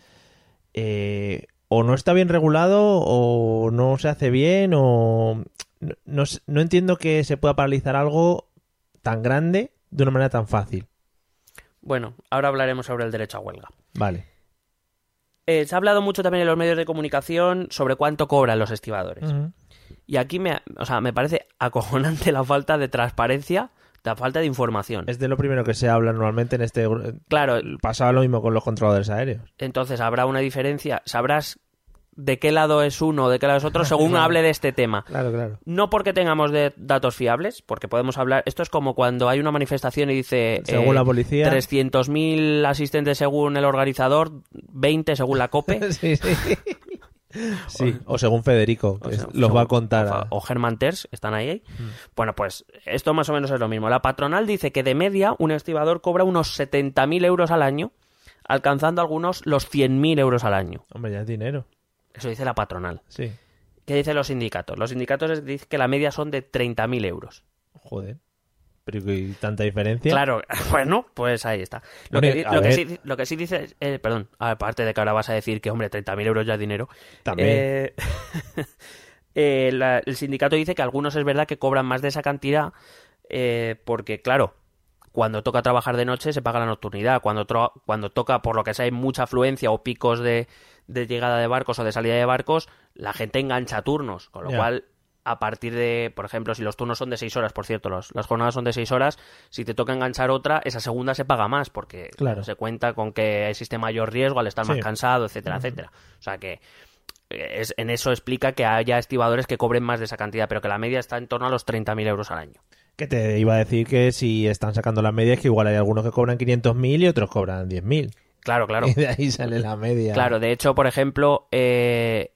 eh, o no está bien regulado o no se hace bien o no, no no entiendo que se pueda paralizar algo tan grande de una manera tan fácil. Bueno, ahora hablaremos sobre el derecho a huelga. Vale. Eh, se ha hablado mucho también en los medios de comunicación sobre cuánto cobran los estibadores. Y aquí me, o sea, me parece acojonante la falta de transparencia, la falta de información. Es de lo primero que se habla normalmente en este... Claro, Pasaba lo mismo con los controladores aéreos. entonces habrá una diferencia, sabrás de qué lado es uno, de qué lado es otro, según Claro. hable de este tema. Claro, claro. No porque tengamos de datos fiables, porque podemos hablar. Esto es como cuando hay una manifestación y dice. Según eh, la policía. 300.000 asistentes según el organizador, 20 según la COPE. sí, sí. Sí, o según Federico, O que sea, los va a contar. O, a- o Germán Terz, están ahí. ahí. Bueno, pues esto más o menos es lo mismo. La patronal dice que de media un estibador cobra unos 70.000 euros al año, alcanzando algunos los 100.000 euros al año. Hombre, ya es dinero. Eso dice la patronal. Sí. ¿Qué dicen los sindicatos? Los sindicatos dicen que la media son de 30.000 euros. Joder. Pero ¿y tanta diferencia? Claro, bueno, pues ahí está. Lo, Bueno, que, lo que sí, lo que sí dice, es- eh, perdón, aparte de que ahora vas a decir que, hombre, 30.000 euros ya es dinero. También. eh, eh, la- el sindicato dice que algunos es verdad que cobran más de esa cantidad eh, porque, claro, cuando toca trabajar de noche se paga la nocturnidad. Cuando, cuando toca, por lo que sea, hay mucha afluencia o picos de, de llegada de barcos o de salida de barcos, la gente engancha turnos. Con lo cual, a partir de, por ejemplo, si los turnos son de seis horas, por cierto, los- las jornadas son de seis horas, si te toca enganchar otra, esa segunda se paga más, porque Claro. se cuenta con que existe mayor riesgo al estar Sí. más cansado, etcétera, etcétera. O sea que eh, es, en eso explica que haya estibadores que cobren más de esa cantidad, pero que la media está en torno a los 30.000 euros al año. Que te iba a decir que si están sacando la media es que igual hay algunos que cobran 500.000 y otros cobran 10.000. Claro, claro. Y de ahí sale la media. Claro, de hecho, por ejemplo, eh,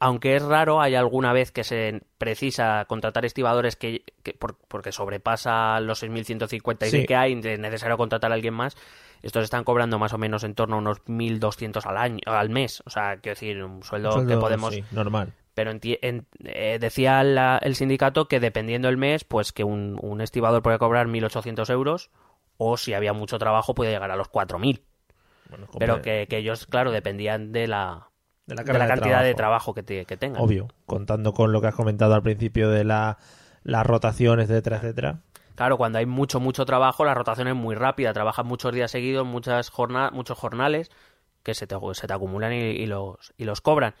aunque es raro, hay alguna vez que se precisa contratar estibadores que, que por- porque sobrepasa los 6.156 Sí. que hay, es necesario contratar a alguien más. Estos están cobrando más o menos en torno a unos 1.200 al año, al mes. O sea, quiero decir, un sueldo, Un sueldo, que podemos... sí, normal. Pero enti- en- eh, decía la- el sindicato que dependiendo el mes, pues que un, un estibador puede cobrar 1.800 euros o si había mucho trabajo puede llegar a los 4.000. Bueno, Pero que ellos, claro, dependían de la, de la, de carga la de cantidad de trabajo. trabajo que, te- que tengan. Obvio, contando con lo que has comentado al principio de la, la rotación, etcétera, etcétera. Claro, cuando hay mucho, mucho trabajo, la rotación es muy rápida. Trabajas muchos días seguidos, muchas jorna- muchos jornales que se te, se te acumulan y, y los, y los cobran.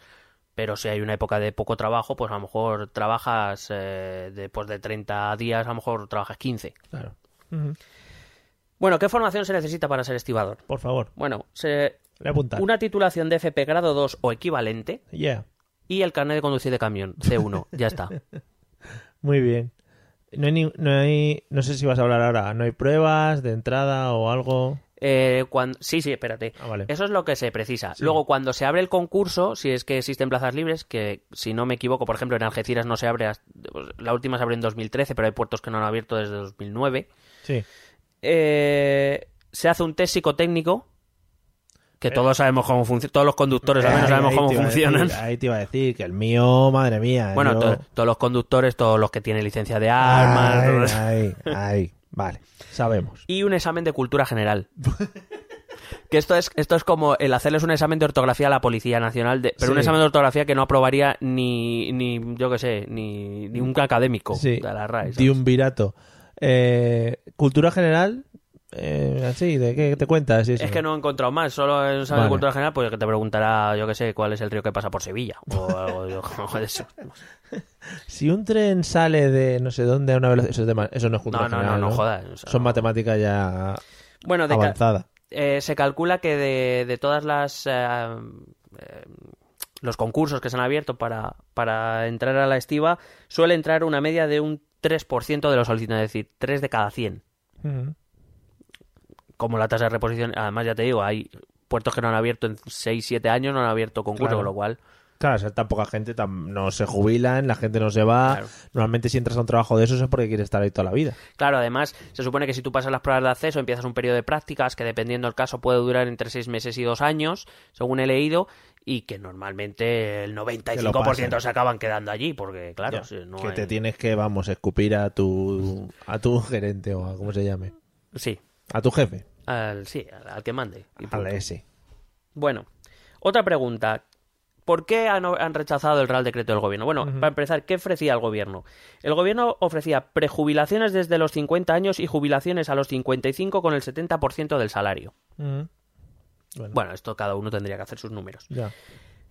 Pero si hay una época de poco trabajo, pues a lo mejor trabajas eh, después de 30 días, a lo mejor trabajas 15. Claro. Bueno, ¿qué formación se necesita para ser estibador? Por favor, Bueno, se- una titulación de FP grado 2 o equivalente Yeah, y el carnet de conducir de camión, C1, ya está. muy bien. No hay, ni- no hay, no sé si vas a hablar ahora, no hay pruebas de entrada o algo. Eh, cuan- Sí, sí, espérate. Ah, vale. Eso es lo que se precisa. Luego, cuando se abre el concurso, si es que existen plazas libres, que si no me equivoco, por ejemplo, en Algeciras no se abre, hasta- pues, la última se abrió en 2013, pero hay puertos que no han abierto desde 2009, Sí. eh, se hace un test psicotécnico, que todos sabemos cómo funciona, todos los conductores al menos sabemos ahí cómo funcionan. decir, ahí te iba a decir que el mío, madre mía. Bueno, yo- to- todos los conductores, todos los que tienen licencia de armas. Ay, ay, ay. Vale, sabemos. y un examen de cultura general. que esto es, esto es como el hacerles un examen de ortografía a la Policía Nacional, de- pero un examen de ortografía que no aprobaría ni, ni yo qué sé, ni, ni un académico Sí, de la RAE. ¿sabes? de un virato. Eh, cultura general, eh, así, ¿de qué te cuentas? eso? Es que no he encontrado más, solo en Vale. de cultura general, pues que te preguntará, yo qué sé, cuál es el río que pasa por Sevilla, o algo de- eso. Si un tren sale de no sé dónde a una velocidad, eso, es de ma- eso no es cultura No, no, no, no jodas, o sea, Son matemáticas ya Bueno, avanzadas. eh, se calcula que de, de todas las eh, eh, los concursos que se han abierto para, para entrar a la estiva suele entrar una media de un 3% de los solicitantes, es decir, 3 de cada 100. Ujú. Como la tasa de reposición, además ya te digo, hay puertos que no han abierto en 6, 7 años, no han abierto concurso, Claro. con lo cual, Claro, o sea, tan poca gente no se jubilan, la gente no se va. Claro. Normalmente si entras a un trabajo de esos es porque quieres estar ahí toda la vida. claro, además se supone que si tú pasas las pruebas de acceso empiezas un periodo de prácticas que dependiendo del caso puede durar entre 6 meses y 2 años, según he leído, y que normalmente el 95% pasan. se acaban quedando allí, porque claro, Ya, si no que hay- te tienes que, vamos, escupir a tu a tu gerente o a cómo se llame. Sí, A tu jefe. al, sí, al, al que mande. A la S. Bueno, otra pregunta. ¿Por qué han, han rechazado el Real Decreto del Gobierno? Bueno, para empezar, ¿qué ofrecía el Gobierno? El Gobierno ofrecía prejubilaciones desde los 50 años y jubilaciones a los 55 con el 70% del salario. Bueno, Bueno, esto cada uno tendría que hacer sus números. ya.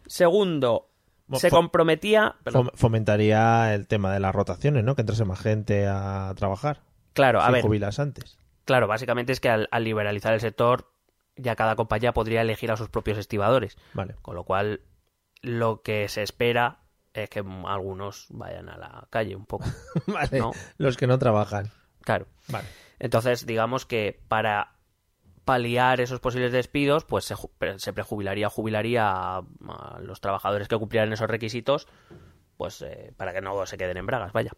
Segundo, se comprometía... perdón, fomentaría el tema de las rotaciones, ¿no? Que entrase más gente a trabajar. claro, a si ver, jubilas antes. Claro, básicamente es que al, al liberalizar el sector, ya cada compañía podría elegir a sus propios estibadores. Vale. Con lo cual, lo que se espera es que algunos vayan a la calle un poco. vale. No. Los que no trabajan. Claro. Vale. Entonces, digamos que para paliar esos posibles despidos, pues se, se prejubilaría, jubilaría a, a los trabajadores que cumplieran esos requisitos, pues eh, para que no se queden en bragas, vaya.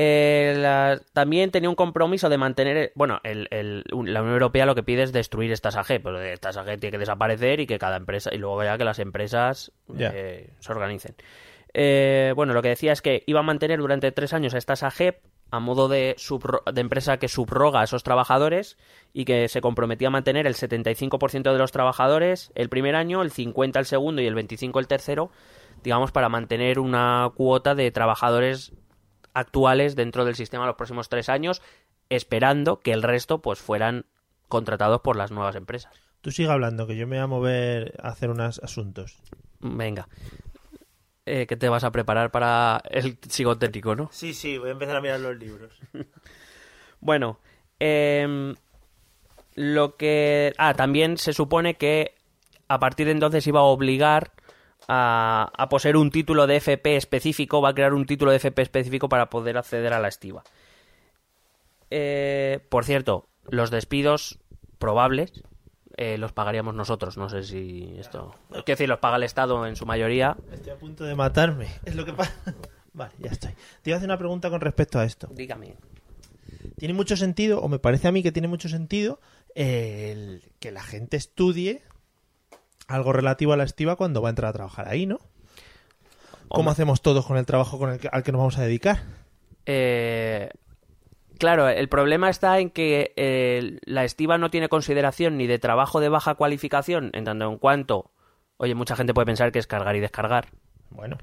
Eh, la- también tenía un compromiso de mantener, bueno, el- la Unión Europea lo que pide es destruir estas AG, pues estas AG tiene que desaparecer y que cada empresa, y luego ya que las empresas eh, se organicen. Eh, bueno, lo que decía es que iba a mantener durante tres años a estas AG a modo de, de empresa que subroga a esos trabajadores y que se comprometía a mantener el 75% de los trabajadores el primer año, el 50% el segundo y el 25% el tercero, digamos, para mantener una cuota de trabajadores actuales dentro del sistema los próximos tres años, esperando que el resto pues fueran contratados por las nuevas empresas. Tú sigue hablando, que yo me voy a mover a hacer unos asuntos. Venga. Eh, ¿Qué te vas a preparar para el psicotécnico, no? Sí, sí, voy a empezar a mirar los libros. Bueno, em, lo que... Ah, también se supone que a partir de entonces iba a obligar a, a poseer un título de FP específico, va a crear un título de FP específico para poder acceder a la estiva. Eh, por cierto, los despidos probables eh, los pagaríamos nosotros. No sé si esto... Quiero decir, los paga el Estado en su mayoría. Estoy a punto de matarme. Es lo que pasa. Vale, ya estoy. Te iba a hacer una pregunta con respecto a esto. Dígame. Tiene mucho sentido, o me parece a mí que tiene mucho sentido, el que la gente estudie algo relativo a la estiva cuando va a entrar a trabajar ahí, ¿no? ¿Cómo Hombre. hacemos todos con el trabajo con el que- al que nos vamos a dedicar? Eh, claro, el problema está en que eh, la estiva no tiene consideración ni de trabajo de baja cualificación, en tanto en cuanto, oye, mucha gente puede pensar que es cargar y descargar, Bueno,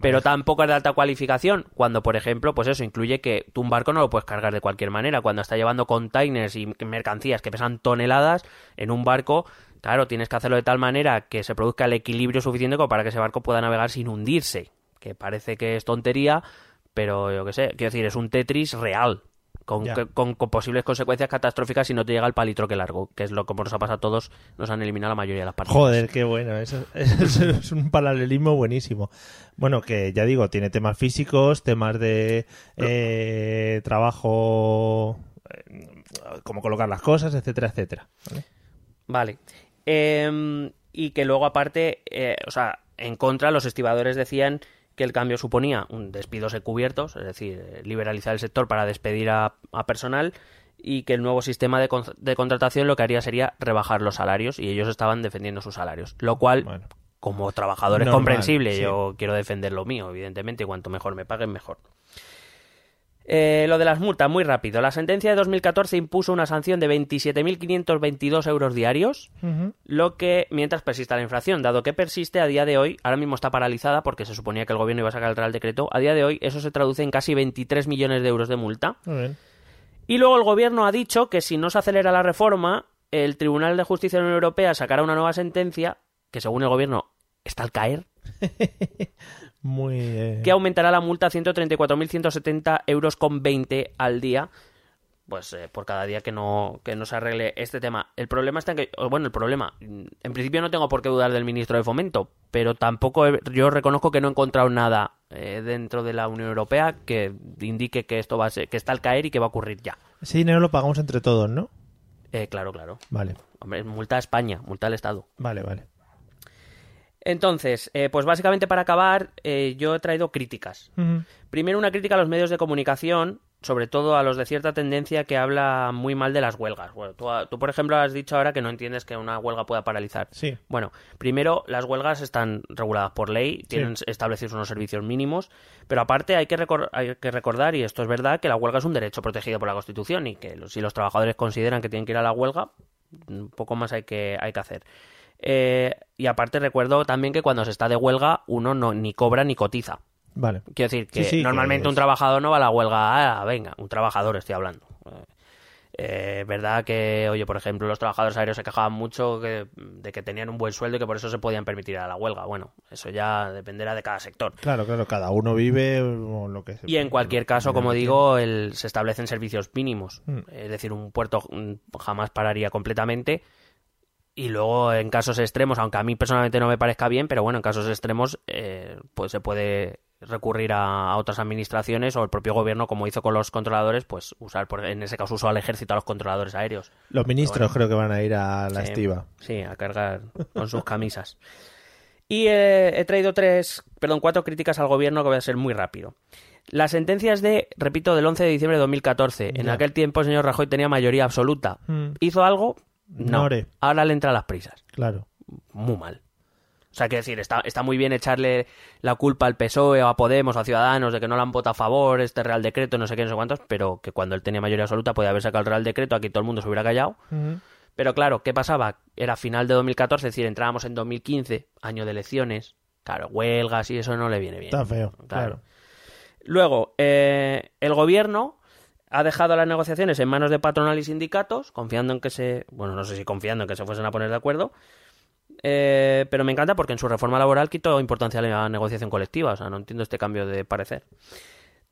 pero tampoco es de alta cualificación, cuando, por ejemplo, pues eso incluye que tú un barco no lo puedes cargar de cualquier manera, cuando está llevando containers y mercancías que pesan toneladas en un barco, claro, tienes que hacerlo de tal manera que se produzca el equilibrio suficiente como para que ese barco pueda navegar sin hundirse, que parece que es tontería, pero yo qué sé, quiero decir, es un Tetris real. Con, con- con posibles consecuencias catastróficas si no te llega el palitroque largo, que es lo que nos ha pasado a todos, nos han eliminado la mayoría de las partes. joder, qué bueno. Eso, eso es un paralelismo buenísimo. Bueno, que ya digo, tiene temas físicos, temas de eh, trabajo, eh, cómo colocar las cosas, etcétera, etcétera. ¿vale? Vale. Em, y que luego, aparte, eh, o sea, en contra, los estibadores decían que el cambio suponía un despidos encubiertos, es decir, eh, liberalizar el sector para despedir a, a personal y que el nuevo sistema de, con- de contratación lo que haría sería rebajar los salarios y ellos estaban defendiendo sus salarios, lo cual, Bueno. como trabajador es Normal, comprensible, sí. yo quiero defender lo mío, evidentemente, y cuanto mejor me paguen, mejor. Eh, lo de las multas, muy rápido. La sentencia de 2014 impuso una sanción de 27.522 euros diarios, lo que, mientras persista la inflación, dado que persiste a día de hoy, ahora mismo está paralizada porque se suponía que el gobierno iba a sacar el Real Decreto, a día de hoy eso se traduce en casi 23 millones de euros de multa. Y luego el gobierno ha dicho que si no se acelera la reforma, el Tribunal de Justicia de la Unión Europea sacará una nueva sentencia, que según el gobierno está al caer, Muy. eh, que aumentará la multa a 134.170 euros con 20 al día, pues eh, por cada día que no, que no se arregle este tema. El problema está en que, bueno, el problema, mm, en principio no tengo por qué dudar del ministro de Fomento, pero tampoco he- yo reconozco que no he encontrado nada eh, dentro de la Unión Europea que indique que esto va a ser, que está al caer y que va a ocurrir ya. Ese dinero lo pagamos entre todos, ¿no? Eh, claro, claro. Vale, Hombre, multa a España, multa al Estado. vale, vale. Entonces, eh, pues básicamente para acabar, eh, yo he traído críticas. Primero una crítica a los medios de comunicación, sobre todo a los de cierta tendencia que habla muy mal de las huelgas. Bueno, tú, tú, por ejemplo has dicho ahora que no entiendes que una huelga pueda paralizar. Sí. Bueno, primero las huelgas están reguladas por ley, tienen establecidos unos servicios mínimos, pero aparte hay que, hay que recordar, y esto es verdad, que la huelga es un derecho protegido por la Constitución y que los- si los trabajadores consideran que tienen que ir a la huelga, un poco más hay que, hay que hacer. Eh, y aparte recuerdo también que cuando se está de huelga uno no ni cobra ni cotiza. Vale. Quiero decir que Sí, sí, que normalmente un trabajador no va a la huelga, ah, venga, un trabajador estoy hablando. Eh, verdad que, oye, por ejemplo, los trabajadores aéreos se quejaban mucho que- de que tenían un buen sueldo y que por eso se podían permitir ir a la huelga. Bueno, eso ya dependerá de cada sector. Claro, claro, cada uno vive o lo que sea. Y en cualquier caso, como digo, el- se establecen servicios mínimos. Mm. Es decir, un puerto mm, jamás pararía completamente. Y luego, en casos extremos, aunque a mí personalmente no me parezca bien, pero bueno, en casos extremos, eh, pues se puede recurrir a, a otras administraciones o el propio gobierno, como hizo con los controladores, pues usar, por, en ese caso, usó al ejército a los controladores aéreos. Los ministros creo que van a ir a la Sí, estiva. Sí, a cargar con sus camisas. Y eh, he traído tres, perdón, cuatro críticas al gobierno que voy a ser muy rápido. Las sentencias de, repito, del 11 de diciembre de 2014. En Ya. aquel tiempo el señor Rajoy tenía mayoría absoluta. Mm. ¿Hizo algo? No. Nore. Ahora le entran las prisas. Claro. Muy mal. O sea, quiero decir, está, está muy bien echarle la culpa al PSOE o a Podemos o a Ciudadanos de que no le han votado a favor este Real Decreto, no sé qué, no sé cuántos, pero que cuando él tenía mayoría absoluta podía haber sacado el Real Decreto, aquí todo el mundo se hubiera callado. Pero claro, ¿qué pasaba? Era final de 2014, es decir, entrábamos en 2015, año de elecciones. Claro, huelgas y eso no le viene bien. Está feo, claro. Luego, eh, el gobierno ha dejado las negociaciones en manos de patronal y sindicatos, confiando en que se. Bueno, no sé si confiando en que se fuesen a poner de acuerdo. Eh, pero me encanta porque en su reforma laboral quitó importancia a la negociación colectiva. O sea, no entiendo este cambio de parecer.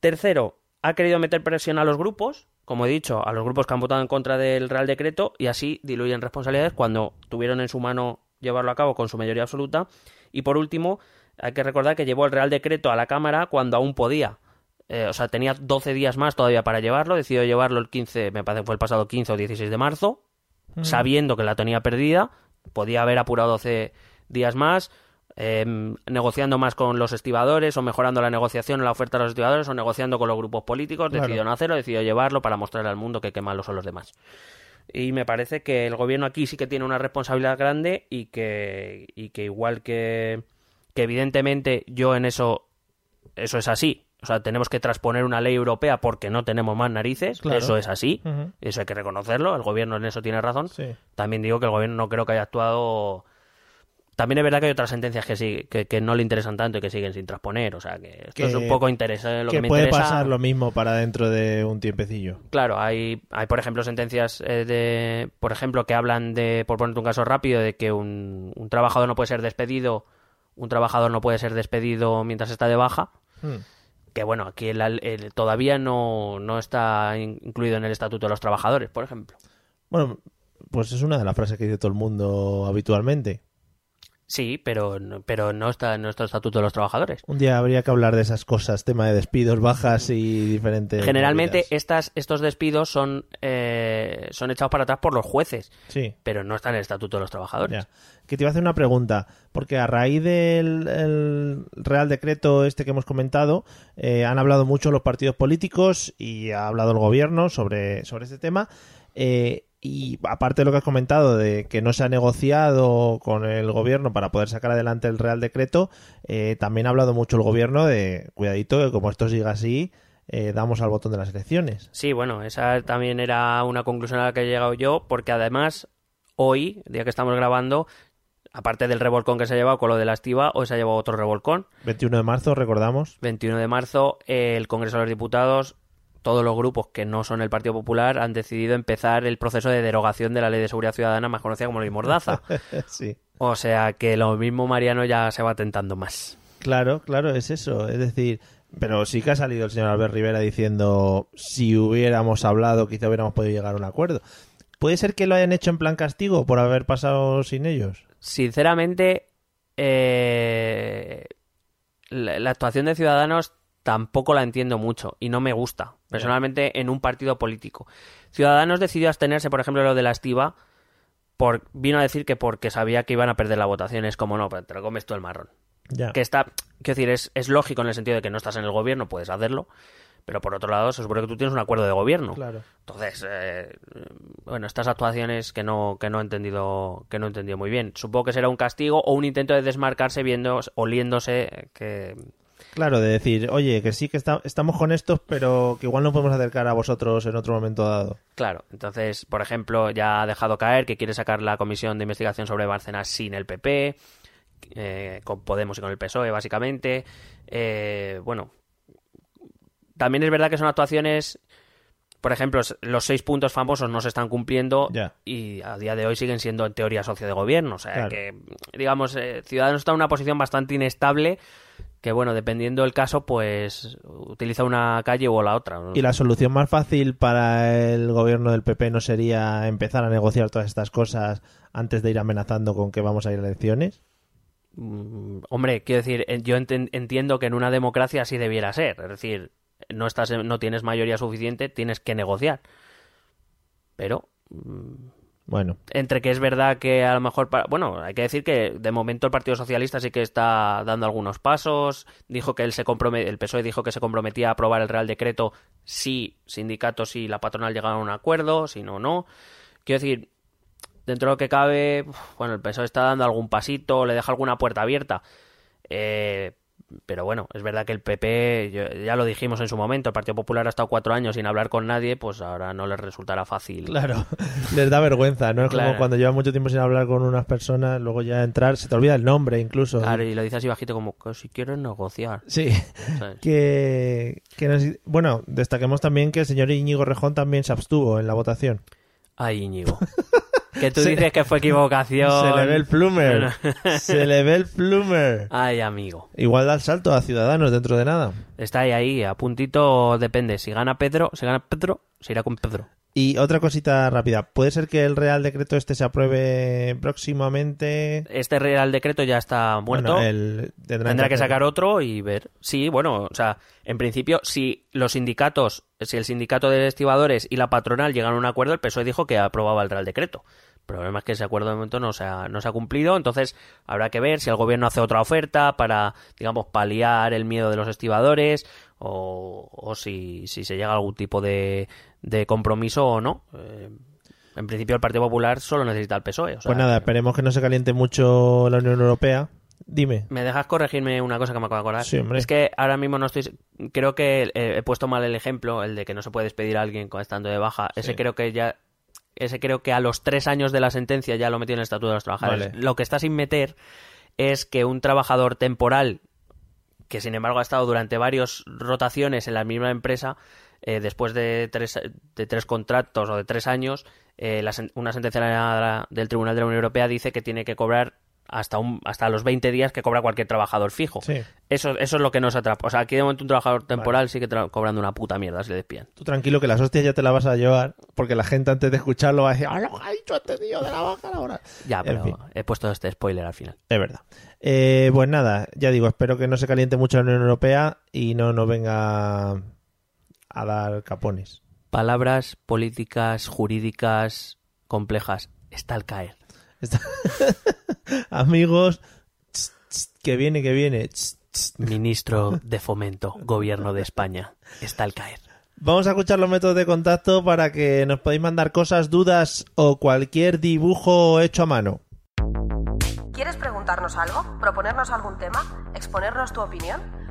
Tercero, ha querido meter presión a los grupos, como he dicho, a los grupos que han votado en contra del Real Decreto y así diluyen responsabilidades cuando tuvieron en su mano llevarlo a cabo con su mayoría absoluta. Y por último, hay que recordar que llevó el Real Decreto a la Cámara cuando aún podía. Eh, o sea, tenía 12 días más todavía para llevarlo. Decidió llevarlo el 15, me parece que fue el pasado 15 o 16 de marzo. sabiendo que la tenía perdida, podía haber apurado 12 días más, eh, negociando más con los estibadores o mejorando la negociación, la oferta de los estibadores o negociando con los grupos políticos, Claro. decidió no hacerlo, decidió llevarlo para mostrarle al mundo que qué malos son los demás. Y me parece que el gobierno aquí sí que tiene una responsabilidad grande y que, y que igual que, que evidentemente yo en eso, eso es así. O sea, tenemos que transponer una ley europea porque no tenemos más narices. Claro. Eso es así. Eso hay que reconocerlo. El gobierno en eso tiene razón. Sí. También digo que el gobierno no creo que haya actuado. También es verdad que hay otras sentencias que sí, que, que no le interesan tanto y que siguen sin transponer. O sea, que esto Que- es un poco interesa, lo que, que me puede interesa. pasar lo mismo para dentro de un tiempecillo. Claro, hay, hay por ejemplo sentencias eh, de, por ejemplo, que hablan de, por ponerte un caso rápido, de que un, un trabajador no puede ser despedido, un trabajador no puede ser despedido mientras está de baja. Hmm. Que bueno, aquí el- todavía no, no está in- incluido en el estatuto de los trabajadores, por ejemplo. Bueno, pues es una de las frases que dice todo el mundo habitualmente. Sí, pero, no- pero no está en nuestro estatuto de los trabajadores. Un día habría que hablar de esas cosas, tema de despidos, bajas y diferentes. Generalmente movidas. estas, estos despidos son, eh, son echados para atrás por los jueces, Sí. pero no está en el estatuto de los trabajadores. Ya. Que te iba a hacer una pregunta, porque a raíz del el Real Decreto este que hemos comentado, eh, han hablado mucho los partidos políticos y ha hablado el gobierno sobre, sobre este tema. eh, y aparte de lo que has comentado de que no se ha negociado con el gobierno para poder sacar adelante el Real Decreto, eh, también ha hablado mucho el gobierno de, cuidadito, que como esto siga así, eh, damos al botón de las elecciones. Sí, bueno, esa también era una conclusión a la que he llegado yo, porque además hoy, día que estamos grabando, aparte del revolcón que se ha llevado con lo de la estiva, hoy se ha llevado otro revolcón. 21 de marzo, recordamos. 21 de marzo, eh, el Congreso de los Diputados, todos los grupos que no son el Partido Popular han decidido empezar el proceso de derogación de la Ley de Seguridad Ciudadana, más conocida como Ley Mordaza. sí. o sea que lo mismo Mariano ya se va tentando más. Claro, claro, es eso. Es decir, pero sí que ha salido el señor Albert Rivera diciendo si hubiéramos hablado, quizá hubiéramos podido llegar a un acuerdo. ¿Puede ser que lo hayan hecho en plan castigo por haber pasado sin ellos? Sinceramente, eh, la, la actuación de Ciudadanos tampoco la entiendo mucho y no me gusta, personalmente, en un partido político. Ciudadanos decidió abstenerse, por ejemplo, lo de la estiva, por, vino a decir que porque sabía que iban a perder la votación. Es como, no, pero te lo comes tú el marrón. Ya. Que está, quiero decir, es, es lógico en el sentido de que no estás en el gobierno, puedes hacerlo, pero por otro lado, se supone que tú tienes un acuerdo de gobierno. Claro. Entonces, eh, bueno, estas actuaciones que no, que no he entendido, que no he entendido muy bien. Supongo que será un castigo o un intento de desmarcarse viendo, oliéndose que Claro, de decir, oye, que sí que está- estamos con estos, pero que igual no podemos acercar a vosotros en otro momento dado. Claro, entonces, por ejemplo, ya ha dejado caer que quiere sacar la comisión de investigación sobre Bárcenas sin el PP, eh, con Podemos y con el PSOE, básicamente. Eh, bueno, también es verdad que son actuaciones, por ejemplo, los seis puntos famosos no se están cumpliendo y a día de hoy siguen siendo en teoría socio de gobierno. O sea Claro. que, digamos, eh, Ciudadanos está en una posición bastante inestable que, bueno, dependiendo del caso, pues utiliza una calle o la otra. ¿Y la solución más fácil para el gobierno del PP no sería empezar a negociar todas estas cosas antes de ir amenazando con que vamos a ir a elecciones? Mm, Hombre, quiero decir, yo entiendo que en una democracia así debiera ser. Es decir, no estás, no tienes mayoría suficiente, tienes que negociar. Pero Bueno, entre que es verdad que a lo mejor, bueno, hay que decir que de momento el Partido Socialista sí que está dando algunos pasos. Dijo que él se compromete, el PSOE dijo que se comprometía a aprobar el Real Decreto si sindicatos y la patronal llegaban a un acuerdo, si no, no. Quiero decir, dentro de lo que cabe, bueno, el PSOE está dando algún pasito, le deja alguna puerta abierta. Eh, pero bueno, es verdad que el PP, ya lo dijimos en su momento, el Partido Popular ha estado cuatro años sin hablar con nadie, pues ahora no les resultará fácil. claro, les da vergüenza, ¿no? Es como cuando llevas mucho tiempo sin hablar con unas personas, luego ya entrar, se te olvida el nombre incluso. Claro, y lo dices así bajito como que si quieres negociar. Sí, ¿sabes? que, que nos- bueno, destaquemos también que el señor Íñigo Rejón también se abstuvo en la votación. Ay, Íñigo. que tú dices que fue equivocación. Se le ve el plumer, se le ve el plumer. Ay, amigo. Igual da el salto a Ciudadanos dentro de nada. Está ahí, ahí, a puntito depende. Si gana Pedro, si gana Pedro, se irá con Pedro. Y otra cosita rápida. ¿Puede ser que el Real Decreto este se apruebe próximamente? Este Real Decreto ya está muerto. Bueno, el- Tendrá que sacar otro y ver. Sí, bueno, o sea, en principio, si los sindicatos, si el sindicato de estibadores y la patronal llegan a un acuerdo, el PSOE dijo que aprobaba el Real Decreto. El problema es que ese acuerdo de momento no se ha, no se ha cumplido, entonces habrá que ver si el gobierno hace otra oferta para, digamos, paliar el miedo de los estibadores o, o si, si se llega a algún tipo de, de compromiso o no. Eh, en principio el Partido Popular solo necesita el PSOE. o sea, Pues nada, esperemos que no se caliente mucho la Unión Europea. Dime. ¿Me dejas corregirme una cosa que me acabo de acordar? Sí, hombre. Es que ahora mismo no estoy... Creo que eh, he puesto mal el ejemplo, el de que no se puede despedir a alguien con estando de baja. Ese creo que ya... Ese creo que a los tres años de la sentencia ya lo metió en el Estatuto de los Trabajadores. Vale. Lo que está sin meter es que un trabajador temporal, que sin embargo ha estado durante varias rotaciones en la misma empresa, eh, después de tres, de tres contratos o de tres años, eh, la una sentencia del Tribunal de la Unión Europea dice que tiene que cobrar hasta, un, hasta los 20 días que cobra cualquier trabajador fijo. Sí. Eso, eso es lo que nos atrapa. O sea, aquí de momento un trabajador temporal sigue tra- cobrando una puta mierda si le despiden. Tú tranquilo que las hostias ya te las vas a llevar, porque la gente antes de escucharlo va a decir, ¡ah, lo ha dicho este tío de la baja ahora! Ya, En pero fin. he puesto este spoiler al final. Es verdad. Eh, pues nada, ya digo, espero que no se caliente mucho la Unión Europea y no nos venga a dar capones. Palabras políticas, jurídicas, complejas. Está al caer. Está- Amigos, tss, tss, que viene, que viene. tss, tss. Ministro de Fomento, Gobierno de España. Está al caer. Vamos a escuchar los métodos de contacto para que nos podáis mandar cosas, dudas o cualquier dibujo hecho a mano. ¿Quieres preguntarnos algo? ¿Proponernos algún tema? ¿Exponernos tu opinión?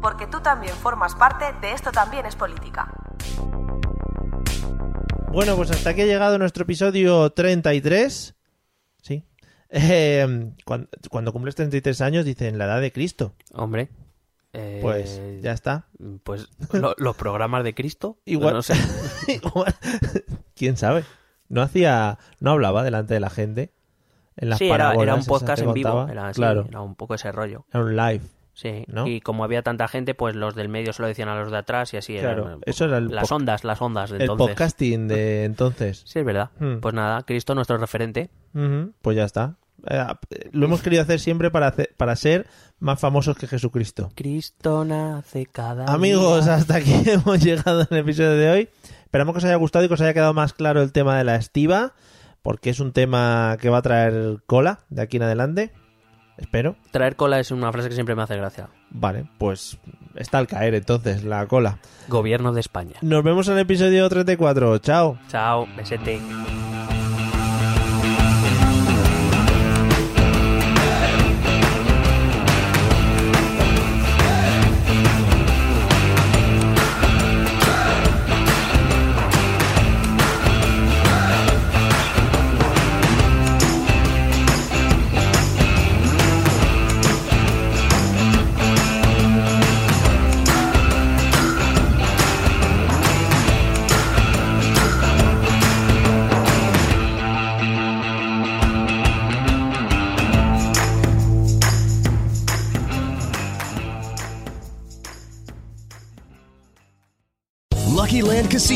porque tú también formas parte de Esto también es política. Bueno, pues hasta aquí ha llegado nuestro episodio 33. Sí. Eh, cuando, cuando cumples 33 años dicen la edad de Cristo. Hombre. eh, Pues ya está. Pues lo- los programas de Cristo. Igual. No sé. Igual. ¿Quién sabe? No hacía, no hablaba delante de la gente. En las sí, era, un podcast en vivo. contaba. Era, así, claro, era un poco ese rollo. era un live. Sí. ¿No? Y como había tanta gente, pues los del medio se lo decían a los de atrás y así Claro, eran, eh, eso era el las ondas, las ondas de El entonces. podcasting de entonces. Sí, es verdad. Hmm. Pues nada, Cristo nuestro referente. Ujú, Pues ya está. Eh, lo hemos querido hacer siempre para, hacer- para ser más famosos que Jesucristo. Cristo nace cada Amigos, día. hasta aquí hemos llegado en el episodio de hoy. Esperamos que os haya gustado y que os haya quedado más claro el tema de la estiva, porque es un tema que va a traer cola de aquí en adelante. Espero. Traer cola es una frase que siempre me hace gracia. Vale, pues está al caer entonces la cola. Gobierno de España. Nos vemos en el episodio 34. Chao. Chao, besete.